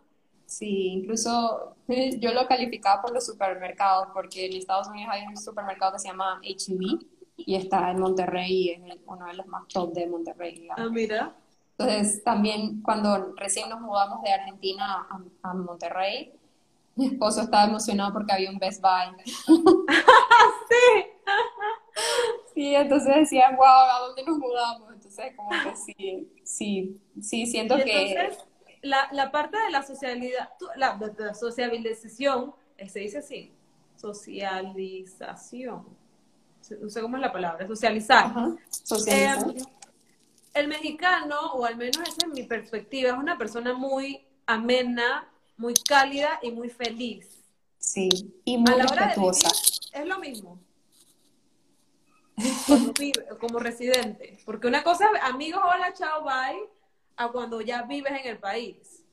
Sí, incluso yo lo calificaba por los supermercados, porque en Estados Unidos hay un supermercado que se llama H-E-B y está en Monterrey y es uno de los más top de Monterrey. digamos. Ah, mira. Entonces, también cuando recién nos mudamos de Argentina a, a Monterrey, mi esposo estaba emocionado porque había un Best Buy. Sí. Sí, entonces decía, wow, ¿a dónde nos mudamos? Entonces, como que sí, sí, sí, siento Y que... entonces, la, la parte de la socialidad, la, de la sociabilización, eh, se dice así, socialización, no sé cómo es la palabra, socializar. Ajá, socializar. Eh, el mexicano, o al menos esa es mi perspectiva, es una persona muy amena, muy cálida y muy feliz. Sí, y muy respetuosa. es lo mismo. Vive, como residente. Porque una cosa amigos, hola, chao, bye, a cuando ya vives en el país.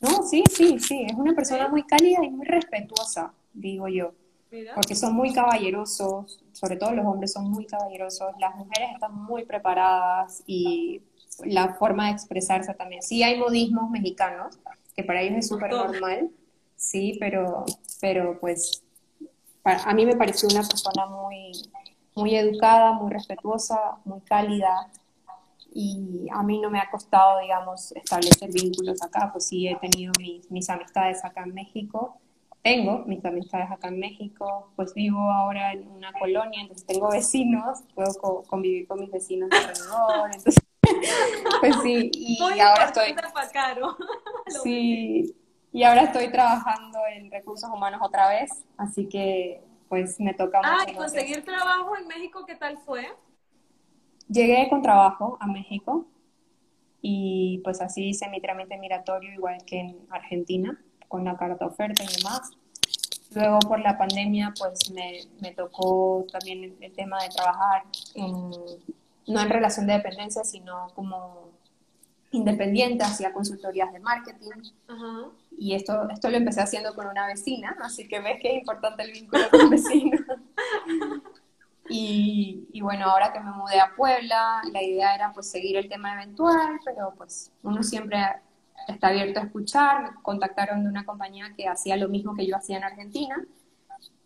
No, sí, sí, sí, es una persona muy cálida y muy respetuosa, digo yo, Mira. porque son muy caballerosos, sobre todo los hombres son muy caballerosos, las mujeres están muy preparadas y la forma de expresarse también. Sí hay modismos mexicanos, que para ellos es súper normal, sí, pero, pero pues para- a mí me pareció una persona muy, muy educada, muy respetuosa, muy cálida, y a mí no me ha costado, digamos, establecer vínculos acá, pues sí he tenido mis, mis amistades acá en México, tengo mis amistades acá en México, pues vivo ahora en una colonia, entonces tengo vecinos, puedo co- convivir con mis vecinos alrededor, entonces, pues sí, y Muy ahora estoy, para Caro. Sí, y ahora estoy trabajando en recursos humanos otra vez, así que pues me toca Ah, mucho y conseguir trabajo en México, ¿qué tal fue? Llegué con trabajo a México y pues así hice mi trámite migratorio igual que en Argentina, con la carta oferta y demás. Luego por la pandemia pues me, me tocó también el, el tema de trabajar en, no en relación de dependencia, sino como independiente, hacía consultorías de marketing Ajá. y esto, esto lo empecé haciendo con una vecina, así que ves que es importante el vínculo con vecinos. Y, y bueno, ahora que me mudé a Puebla, la idea era pues seguir el tema eventual, pero pues uno siempre está abierto a escuchar. Me contactaron de una compañía que hacía lo mismo que yo hacía en Argentina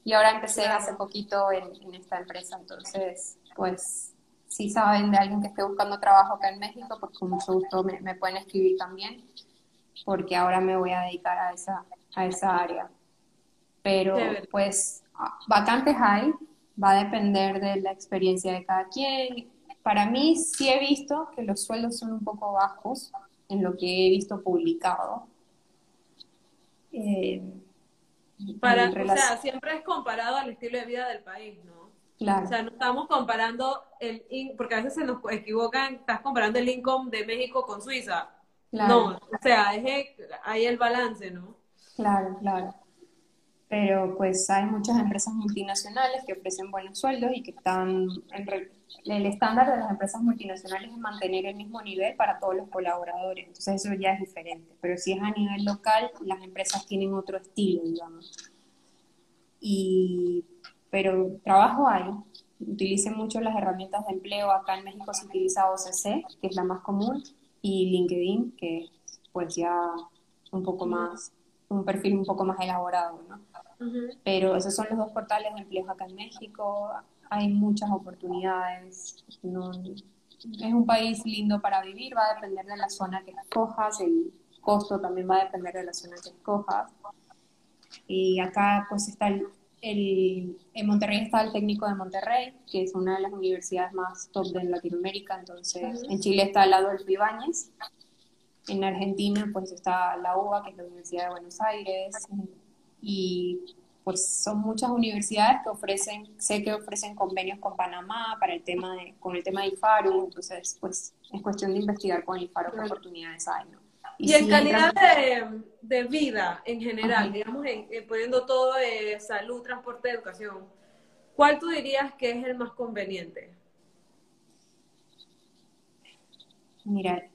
y ahora empecé hace poquito en, en esta empresa, entonces pues si saben de alguien que esté buscando trabajo acá en México, pues con mucho gusto me, me pueden escribir también, porque ahora me voy a dedicar a esa, a esa área. Pero pues ah, vacantes hay, va a depender de la experiencia de cada quien. Para mí sí he visto que los sueldos son un poco bajos en lo que he visto publicado. Eh, Para, o sea, siempre es comparado al estilo de vida del país, ¿no? Claro, O sea, no estamos comparando el, porque a veces se nos equivocan, estás comparando el income de México con Suiza. claro. No, o sea, es el- ahí el balance, ¿no? Claro, claro. Pero pues hay muchas empresas multinacionales que ofrecen buenos sueldos y que están, en re- el estándar de las empresas multinacionales es mantener el mismo nivel para todos los colaboradores, entonces eso ya es diferente. Pero si es a nivel local, las empresas tienen otro estilo, digamos. Y, pero trabajo hay. Utilicen mucho las herramientas de empleo. Acá en México se utiliza OCC, que es la más común, y LinkedIn, que es pues ya un poco más, un perfil un poco más elaborado, ¿no? Pero esos son los dos portales de empleo acá en México. Hay muchas oportunidades. No, es un país lindo para vivir, va a depender de la zona que escojas, el, costo también va a depender de la zona que escojas. Y acá pues está el, en Monterrey está el técnico de Monterrey, que es una de las universidades más top de Latinoamérica, entonces en Chile está al lado del Ibáñez, en Argentina pues está la UBA, que es la Universidad de Buenos Aires, y pues son muchas universidades que ofrecen, sé que ofrecen convenios con Panamá para el tema de, con el tema de IFARU, entonces pues es cuestión de investigar con IFARU qué oportunidades hay, ¿no? Y, en calidad de, de, vida en general, digamos, en, poniendo todo de salud, transporte, educación, ¿cuál tú dirías que es el más conveniente? Mira,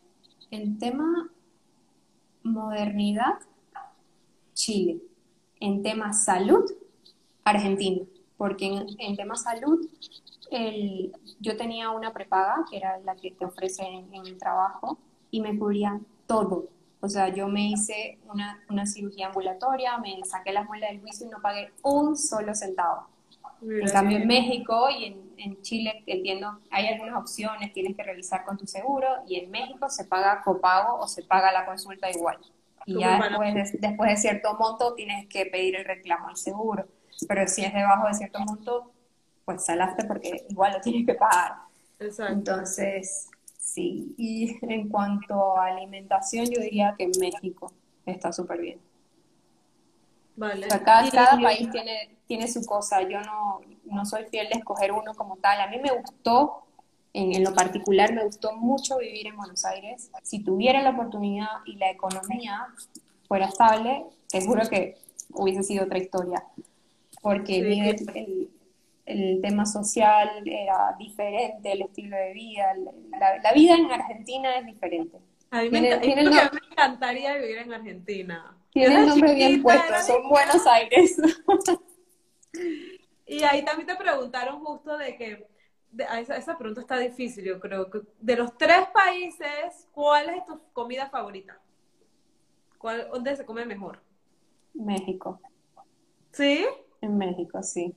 en tema modernidad, Chile. En tema salud, Argentina. Porque en, en tema salud, el, yo tenía una prepaga, que era la que te ofrecen en, el trabajo, y me cubría todo. O sea, yo me hice una, una cirugía ambulatoria, me saqué las muelas del juicio y no pagué un solo centavo. En cambio, en México y en, en, Chile, entiendo, hay algunas opciones, tienes que realizar con tu seguro, y en México se paga copago o se paga la consulta igual. Y ya después de, después de cierto monto tienes que pedir el reclamo al seguro. Pero si es debajo de cierto monto, pues salaste porque igual lo tienes que pagar. Exacto. Entonces, sí. Y en cuanto a alimentación, yo diría que México está súper bien. Vale. cada, cada país tiene tiene su cosa. Yo no, no soy fiel de escoger uno como tal. A mí me gustó, en, en, lo particular, me gustó mucho vivir en Buenos Aires. Si tuviera la oportunidad y la economía fuera estable, seguro que hubiese sido otra historia. Porque el, el, tema social era diferente, el estilo de vida, la, la vida en Argentina es diferente. A mí me, me encantaría vivir en Argentina. Tiene el nombre bien puesto, son Buenos Aires. Y ahí también te preguntaron justo de que, esa, pregunta está difícil, yo creo, que de los tres países, ¿cuál es tu comida favorita? ¿Cuál, ¿Dónde se come mejor? México. ¿Sí? En México, sí.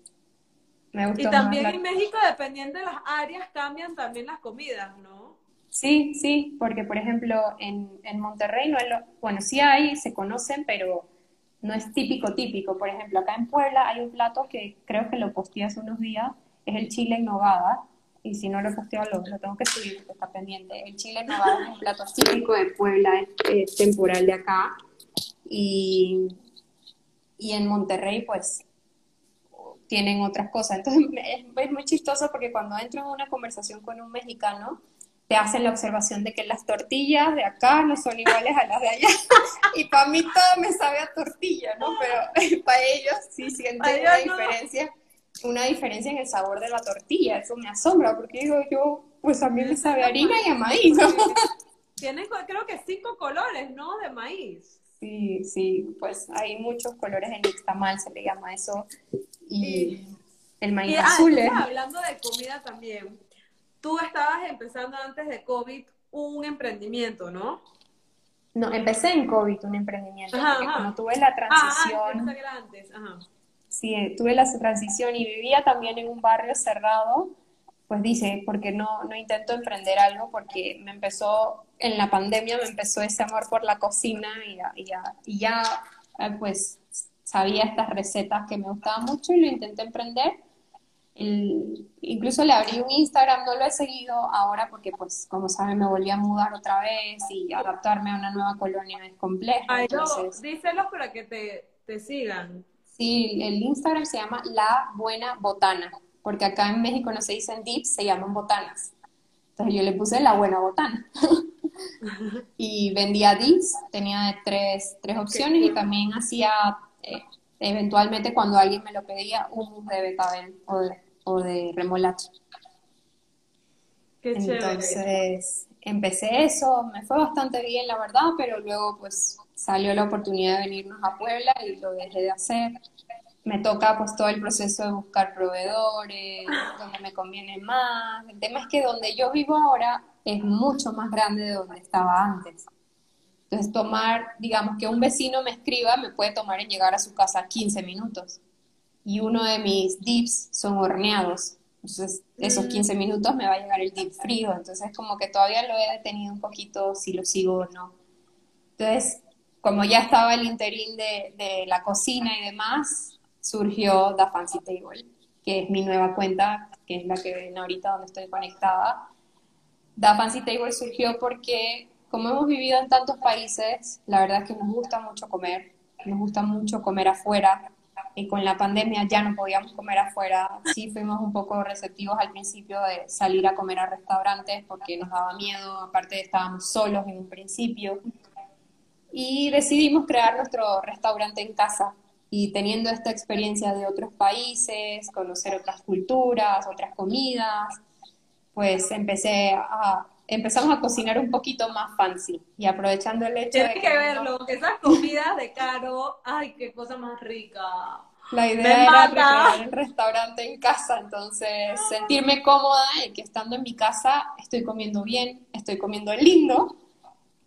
Y también en México, dependiendo de las áreas, cambian también las comidas, ¿no? Sí, sí, porque por ejemplo en, en Monterrey, no lo, bueno, sí hay, se conocen, pero no es típico, típico. Por ejemplo, acá en Puebla hay un plato que creo que lo posteé hace unos días, es el chile en nogada. Y si no lo posteo, lo, lo tengo que subir porque está pendiente. El chile en nogada es un plato típico de Puebla, es, temporal de acá. Y, y en Monterrey, pues, tienen otras cosas. Entonces, es, es muy chistoso porque cuando entro en una conversación con un mexicano, te hacen la observación de que las tortillas de acá no son iguales a las de allá. y para mí todo me sabe a tortilla, ¿no? Pero para ellos sí sienten una diferencia, una diferencia en el sabor de la tortilla. Eso me asombra, porque digo yo, pues a mí me sabe a harina y a maíz, ¿no? Tienen creo que cinco colores, ¿no? De maíz. Sí, sí, pues hay muchos colores en el tamal, se le llama eso. Y, el maíz ah, azul. Ah, hablando de comida también tú estabas empezando antes de COVID un emprendimiento, ¿no? No, empecé en COVID un emprendimiento, porque cuando tuve la ah, transición... Ah, antes, ajá. Sí, tuve la transición y vivía también en un barrio cerrado, pues dice, porque no, no intento emprender algo, porque me empezó, en la pandemia me empezó ese amor por la cocina y ya, y ya, y ya eh, pues sabía estas recetas que me gustaban mucho y lo intenté emprender incluso le abrí un Instagram, no lo he seguido ahora porque, pues, como saben, me volví a mudar otra vez y adaptarme a una nueva colonia es complejo. Ay, entonces... díselos para que te, te sigan. Sí, el Instagram se llama La Buena Botana, porque acá en México no se dicen dips, se llaman botanas. Entonces yo le puse La Buena Botana. y vendía dips, tenía tres, tres opciones y también hacía... Eh, eventualmente cuando alguien me lo pedía, un de betabel o de o de remolacha. Qué Entonces empecé eso, me fue bastante bien la verdad, pero luego pues salió la oportunidad de venirnos a Puebla y lo dejé de hacer. Me toca pues todo el proceso de buscar proveedores, donde me conviene más. El tema es que donde yo vivo ahora es mucho más grande de donde estaba antes. Entonces tomar, digamos que un vecino me escriba, me puede tomar en llegar a su casa 15 minutos y uno de mis dips son horneados. Entonces, esos 15 mm. minutos me va a llegar el dip frío. Entonces, como que todavía lo he detenido un poquito si lo sigo o no. Entonces, como ya estaba el interín de, de la cocina y demás, surgió The Fancy Table, que es mi nueva cuenta, que es la que ven ahorita donde estoy conectada. The Fancy Table surgió porque, como hemos vivido en tantos países, la verdad es que nos gusta mucho comer, nos gusta mucho comer afuera, y con la pandemia ya no podíamos comer afuera. Sí fuimos un poco receptivos al principio de salir a comer a restaurantes porque nos daba miedo, aparte estábamos solos en un principio. Y decidimos crear nuestro restaurante en casa y teniendo esta experiencia de otros países, conocer otras culturas, otras comidas, pues empecé a empezamos a cocinar un poquito más fancy y aprovechando el hecho Tienes de que, que verlo, que esas comidas de caro, ay, qué cosa más rica. La idea era recrear el restaurante en casa, entonces sentirme cómoda y que estando en mi casa estoy comiendo bien, estoy comiendo lindo,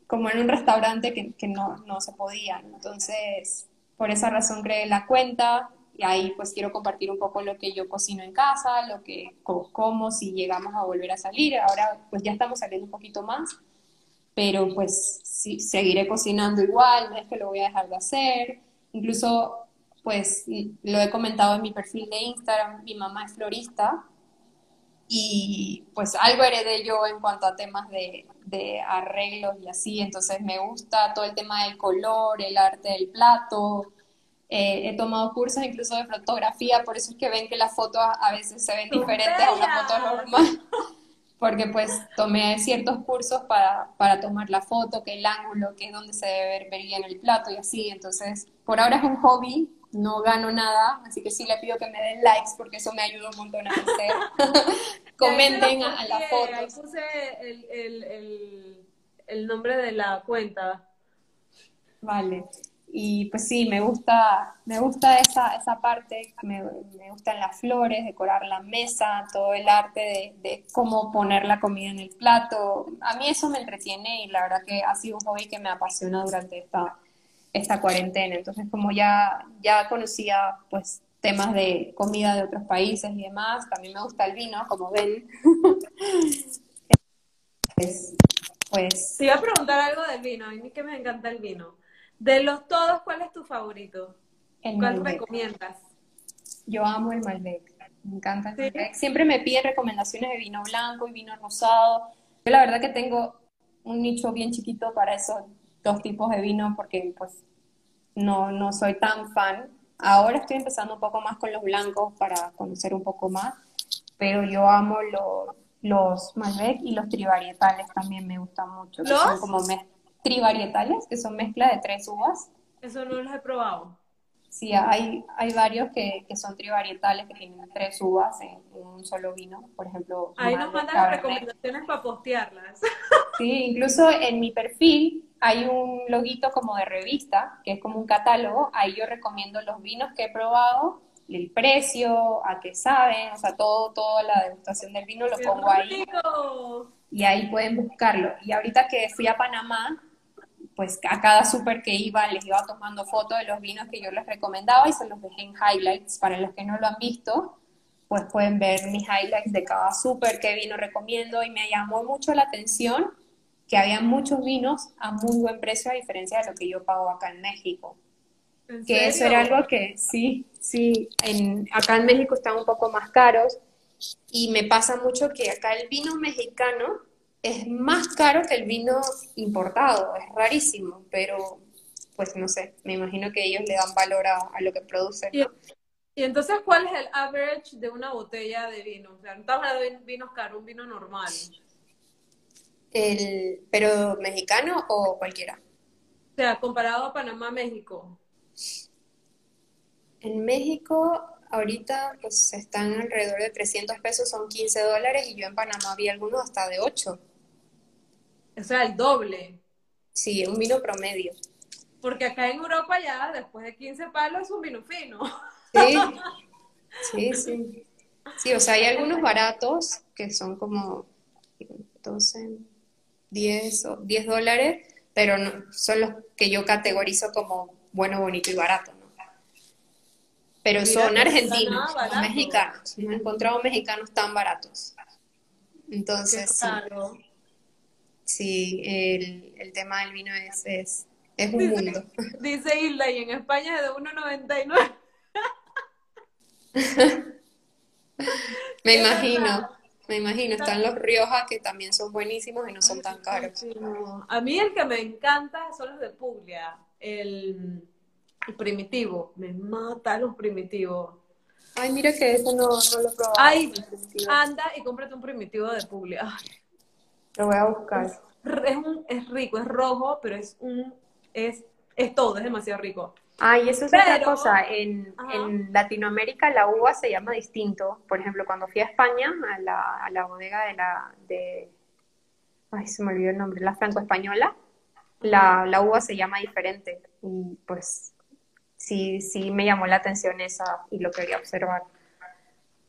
como en un restaurante que, que no, no se podía. Entonces, por esa razón creé la cuenta, y ahí pues quiero compartir un poco lo que yo cocino en casa, lo que como si llegamos a volver a salir. Ahora pues ya estamos saliendo un poquito más, pero pues seguiré cocinando igual, no es que lo voy a dejar de hacer. Incluso pues lo he comentado en mi perfil de Instagram, mi mamá es florista y pues algo heredé yo en cuanto a temas de, de arreglos y así, entonces me gusta todo el tema del color, el arte del plato, eh, he tomado cursos incluso de fotografía, por eso es que ven que las fotos a veces se ven diferentes a una foto normal, porque pues tomé ciertos cursos para, para tomar la foto, que el ángulo, que es donde se debe ver bien el plato y así, entonces por ahora es un hobby, no gano nada, así que sí le pido que me den likes porque eso me ayuda un montón a hacer. Comenten a, las fotos. Puse el, el, el, el nombre de la cuenta. Vale. Y pues sí, me gusta, me gusta esa, esa parte, me, me gustan las flores, decorar la mesa, todo el arte de, de, cómo poner la comida en el plato. A mí eso me entretiene y la verdad que ha sido un hobby que me apasiona durante esta, esta cuarentena. Entonces, como ya, ya conocía pues temas de comida de otros países y demás, también me gusta el vino, como ven. pues, pues... Te iba a preguntar algo del vino, a mí que me encanta el vino. De los todos, ¿cuál es tu favorito? El ¿Cuál Malbec. recomiendas? Yo amo el Malbec, me encanta el Malbec. Siempre me piden recomendaciones de vino blanco y vino rosado. Yo la verdad que tengo un nicho bien chiquito para esos dos tipos de vino porque pues no, no soy tan fan. Ahora estoy empezando un poco más con los blancos para conocer un poco más, pero yo amo los, los Malbec y los trivarietales también me gustan mucho. ¿Los? son como trivarietales, que son mezcla de tres uvas. Eso no los he probado. Sí, hay, hay varios que, que son trivarietales que tienen tres uvas en, un solo vino, por ejemplo. Ahí nos mandan recomendaciones para postearlas. Sí, incluso en mi perfil hay un loguito como de revista, que es como un catálogo, ahí yo recomiendo los vinos que he probado, el precio, a qué saben, o sea, todo, toda la degustación del vino lo pongo ahí. Y ahí pueden buscarlo. Y ahorita que fui a Panamá, pues a cada súper que iba les iba tomando fotos de los vinos que yo les recomendaba y se los dejé en highlights. Para los que no lo han visto, pues pueden ver mis highlights de cada súper, qué vino recomiendo y me llamó mucho la atención que había muchos vinos a muy buen precio a diferencia de lo que yo pago acá en México. que eso era algo que sí, sí, en, acá en México están un poco más caros y me pasa mucho que acá el vino mexicano es más caro que el vino importado, es rarísimo, pero pues no sé, me imagino que ellos le dan valor a, lo que producen. Y, entonces, ¿cuál es el average de una botella de vino? O sea, no estamos hablando de vinos caros, un vino normal. El, ¿Pero mexicano o cualquiera? O sea, comparado a Panamá, México. En México, ahorita pues están alrededor de 300 pesos, son 15 dólares, y yo en Panamá vi algunos hasta de 8. O sea, el doble. Sí, un vino promedio. Porque acá en Europa ya, después de 15 palos, es un vino fino. Sí, sí, sí. Sí, o sea, hay algunos baratos que son como 12, 10 o 10 dólares, pero no, son los que yo categorizo como bueno, bonito y barato, ¿no? Pero son argentinos, son mexicanos. No he encontrado mexicanos tan baratos. Entonces, sí, el, el, tema del vino es, es, Es un mundo. Dice Hilda, y en España es de 1,99. Me imagino, me imagino. Están los Rioja que también son buenísimos y no son tan caros. A mí el que me encanta son los de Puglia, el, el primitivo. Me mata los primitivos. Ay, mira que eso no, no lo he probado. Ay, anda y cómprate un primitivo de Puglia. Ay, Lo voy a buscar. es, un, es rico, es rojo, pero es un es, es todo, es demasiado rico. Ay, eso es otra cosa. En, en Latinoamérica la uva se llama distinto. Por ejemplo, cuando fui a España, a la, a la bodega de la, de, ay, se me olvidó el nombre, la franco-española, la, la uva se llama diferente. Y pues sí, sí me llamó la atención esa y lo quería observar.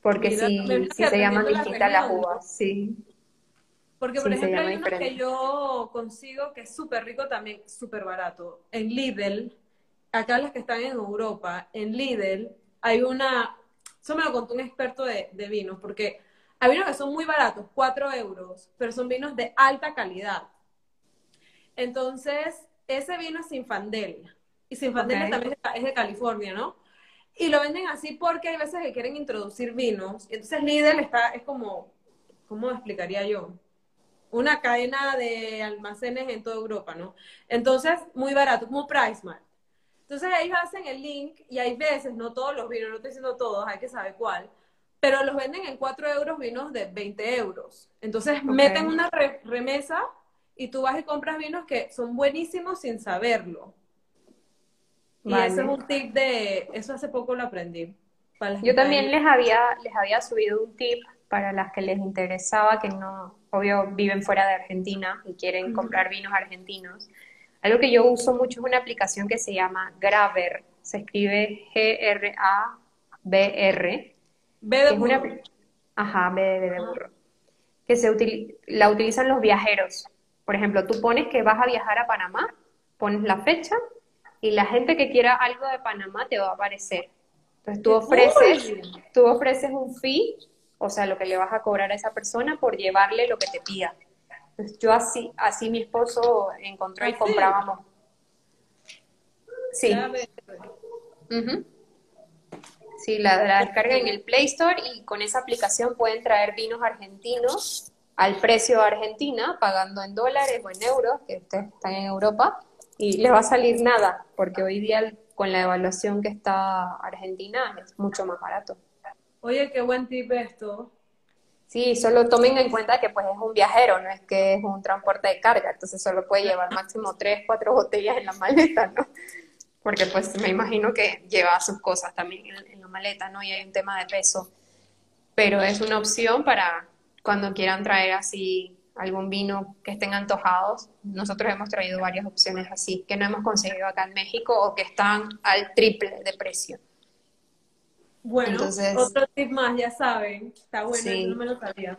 Porque Mira, sí, sí se llaman distintas las uvas, sí. Porque, Sí, por se ejemplo, hay uno que yo consigo que es súper rico también, súper barato. En Lidl, acá las que están en Europa, en Lidl hay una, eso me lo contó un experto de, de vinos, porque hay vinos que son muy baratos, 4 euros, pero son vinos de alta calidad. Entonces, ese vino es Sinfandel. Y Sinfandel Ok. también es de- California, ¿no? Y lo venden así porque hay veces que quieren introducir vinos. Y entonces Lidl está, es como, ¿cómo explicaría yo? Una cadena de almacenes en toda Europa, ¿no? Entonces, muy barato, como PriceMart. Entonces ellos hacen el link y hay veces, no todos los vinos, no estoy diciendo todos, hay que saber cuál, pero los venden en 4 euros vinos de 20 euros. Entonces meten una re- remesa y tú vas y compras vinos que son buenísimos sin saberlo. Y ese es un tip de, eso hace poco lo aprendí. para Yo también les había, les había subido un tip para las que les interesaba, que no, obvio, viven fuera de Argentina y quieren comprar vinos argentinos. Algo que yo uso mucho es una aplicación que se llama Graver. Se escribe G-R-A-B-R. Que de es una, ajá, B de, de burro. Que se utili- la utilizan los viajeros. Por ejemplo, tú pones que vas a viajar a Panamá, pones la fecha y la gente que quiera algo de Panamá te va a aparecer. Entonces tú ¡Qué ofreces, tú ofreces un fee, o sea, lo que le vas a cobrar a esa persona por llevarle lo que te pida. Entonces yo así, así mi esposo encontró y comprábamos. Sí. Sí, la, la descargan en el Play Store y con esa aplicación pueden traer vinos argentinos al precio de Argentina, pagando en dólares o en euros, que ustedes están en Europa, y les va a salir nada, porque hoy día con la evaluación que está Argentina es mucho más barato. Oye, qué buen tip esto. Sí, solo tomen en cuenta que pues es un viajero, no es que es un transporte de carga, entonces solo puede llevar máximo tres, cuatro botellas en la maleta, ¿no? Porque pues me imagino que lleva sus cosas también en, en la maleta, ¿no? Y hay un tema de peso. Pero es una opción para cuando quieran traer así algún vino que estén antojados. Nosotros hemos traído varias opciones así que no hemos conseguido acá en México o que están al triple de precio. Bueno, Entonces- otro tip más, ya saben. Está bueno, Sí. no me lo sabía.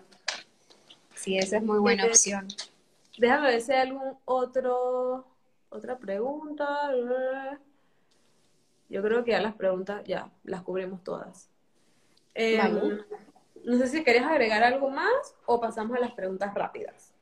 Sí, esa es muy buena Eh, opción. Déjame ver si hay algún otro, otra pregunta. Yo creo que ya las preguntas ya las cubrimos todas. Eh, Vale. No sé si querías agregar algo más o pasamos a las preguntas rápidas.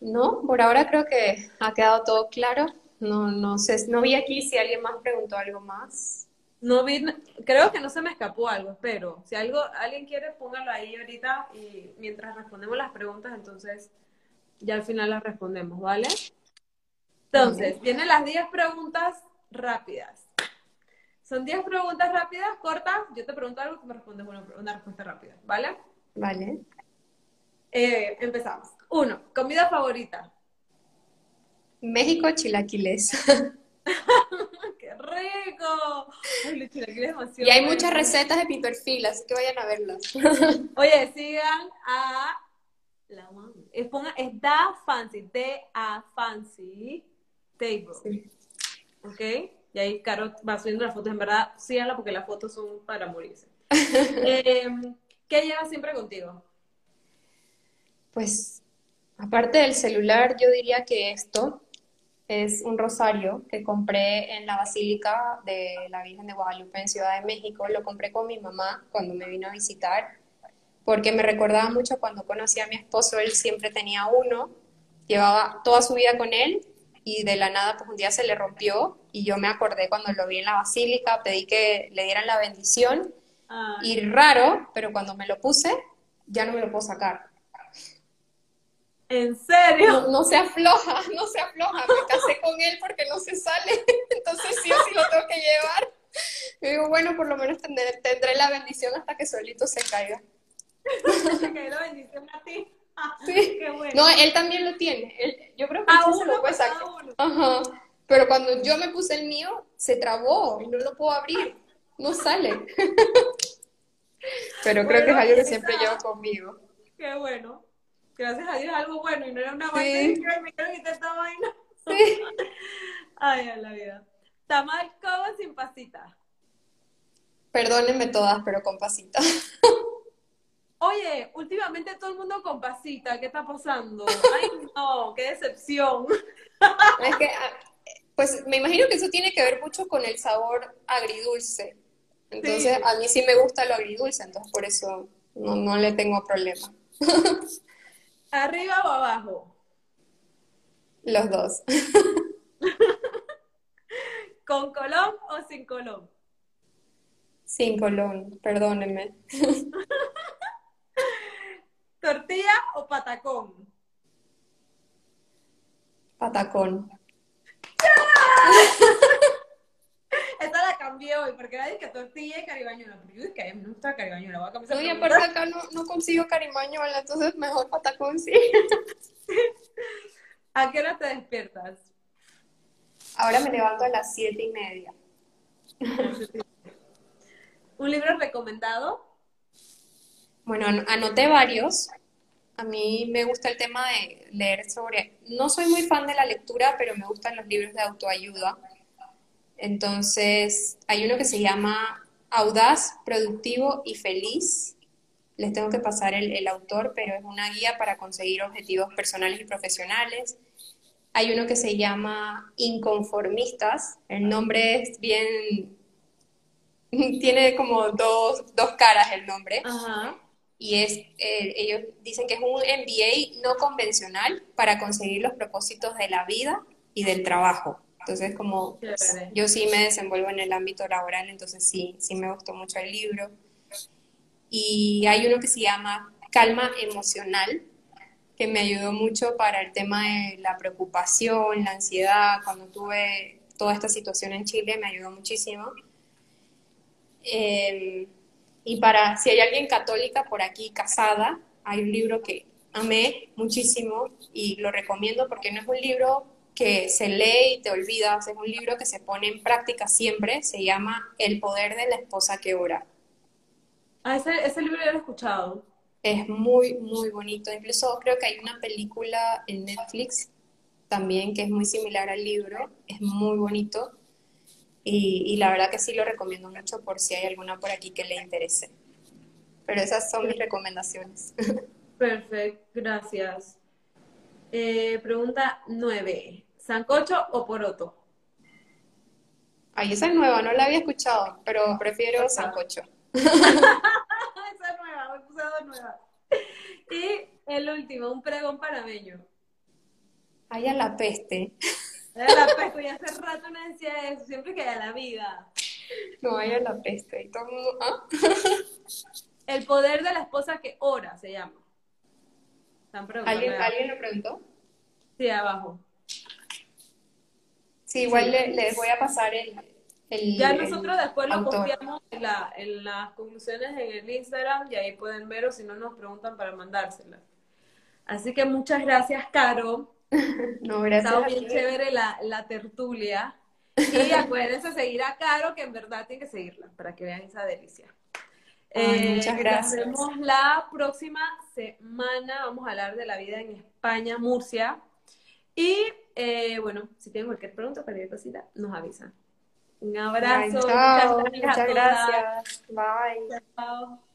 No, por ahora creo que ha quedado todo claro. No, no sé, no vi aquí si alguien más preguntó algo más. No vi, creo que no se me escapó algo, espero. Si algo, alguien quiere, póngalo ahí ahorita y mientras respondemos las preguntas, entonces ya al final las respondemos, ¿vale? Entonces, tiene las 10 preguntas rápidas. Son 10 preguntas rápidas, cortas. Yo te pregunto algo, tú me respondes una, una respuesta rápida, ¿vale? Vale. Eh, empezamos. Uno, comida favorita. México, chilaquiles. ¡Qué rico! Ay, los chilaquiles demasiado Y hay buenos. muchas recetas de mi perfil, así que vayan a verlas. Oye, sigan a la mami. Es, ponga, es Da Fancy, D-A Fancy Table. Sí. ¿Ok? Y ahí Caro va subiendo las fotos. En verdad, síganla porque las fotos son para morirse. Eh, ¿Qué llevas siempre contigo? Pues, aparte del celular, yo diría que esto es un rosario que compré en la Basílica de la Virgen de Guadalupe en Ciudad de México. Lo compré con mi mamá cuando me vino a visitar, porque me recordaba mucho cuando conocí a mi esposo, él siempre tenía uno, llevaba toda su vida con él y de la nada pues un día se le rompió y yo me acordé cuando lo vi en la basílica, pedí que le dieran la bendición y raro, pero cuando me lo puse ya no me lo puedo sacar. ¿En serio? No, se afloja, no se afloja. Me casé con él porque no se sale. Entonces sí o sí lo tengo que llevar. Yo digo, bueno, por lo menos tendré, la bendición hasta que solito se caiga. Se la bendición a ti. Sí. Qué bueno. No, él también lo tiene. yo creo que ah, se lo puede sacar. Ajá. Pero cuando yo me puse el mío, se trabó y no lo puedo abrir. No sale. Pero creo que es algo que siempre llevo conmigo. Qué bueno gracias a Dios algo bueno y no era una vaina y me quiero quitar esta vaina. Sí. Ay, a la vida. Tamal con sin pasita. Perdónenme todas, pero con pasita. Oye, últimamente todo el mundo con pasita, ¿qué está pasando? Ay, no, qué decepción. Es que, ah, pues me imagino que eso tiene que ver mucho con el sabor agridulce. Entonces, a mí sí me gusta lo agridulce, entonces por eso no, no le tengo problema. ¿Arriba o abajo? Los dos. ¿Con colón o sin colón? Sin colón, perdónenme. ¿Tortilla o patacón? Patacón. Cambié hoy porque era que tortilla y caribañola. Pero yo dije que a mí me gusta caribañola. Voy a cambiar Oye, aparte acá no, no consigo caribañola, entonces mejor patacón sí. ¿A qué hora te despiertas? Ahora me levanto a las siete y media. ¿Un libro recomendado? Bueno, anoté varios. A mí me gusta el tema de leer sobre... No soy muy fan de la lectura, pero me gustan los libros de autoayuda. Entonces, hay uno que se llama Audaz, Productivo y Feliz. Les tengo que pasar el, autor, pero es una guía para conseguir objetivos personales y profesionales. Hay uno que se llama Inconformistas. El nombre es bien... Tiene como dos, caras el nombre. Y es, eh, ellos dicen que es un MBA no convencional para conseguir los propósitos de la vida y del trabajo. Entonces, como yo sí me desenvuelvo en el ámbito laboral, entonces sí, sí me gustó mucho el libro. Y hay uno que se llama Calma Emocional, que me ayudó mucho para el tema de la preocupación, la ansiedad. Cuando tuve toda esta situación en Chile, me ayudó muchísimo. Em, y para, si hay alguien católica por aquí casada, hay un libro que amé muchísimo y lo recomiendo porque no es un libro que se lee y te olvidas, es un libro que se pone en práctica siempre, se llama El poder de la esposa que ora. Ah, ese, ese libro ya lo he escuchado. Es muy, muy bonito. Incluso creo que hay una película en Netflix también que es muy similar al libro, es muy bonito y, y la verdad que sí lo recomiendo mucho por si hay alguna por aquí que le interese. Pero esas son mis recomendaciones. Perfecto, gracias. Eh, pregunta 9. ¿Sancocho o poroto? Ay, esa es nueva, no la había escuchado, pero prefiero sancocho. esa es nueva, dos nuevas. Y el último, un pregón panameño. Ay, a la peste. A la peste, ya hace rato no decía eso, siempre que a la vida. No, ay, a la peste. Y todo ¿ah? El poder de la esposa que ora se llama. ¿Alguien, ¿Alguien lo preguntó? Sí, abajo. Sí, igual les voy a pasar el... el ya nosotros después lo copiamos en, la, en las conclusiones en el Instagram y ahí pueden ver o si no nos preguntan para mandárselas. Así que muchas gracias, Caro. no, gracias. Está bien chévere la, la tertulia. Y acuérdense seguir a Caro, que en verdad tienen que seguirla para que vean esa delicia. Eh, muchas gracias. Nos vemos la próxima semana. Vamos a hablar de la vida en España, Murcia. Y eh, bueno, si tienen cualquier pregunta, cualquier cosita, nos avisan. Un abrazo. Muchas gracias. Bye. Chao.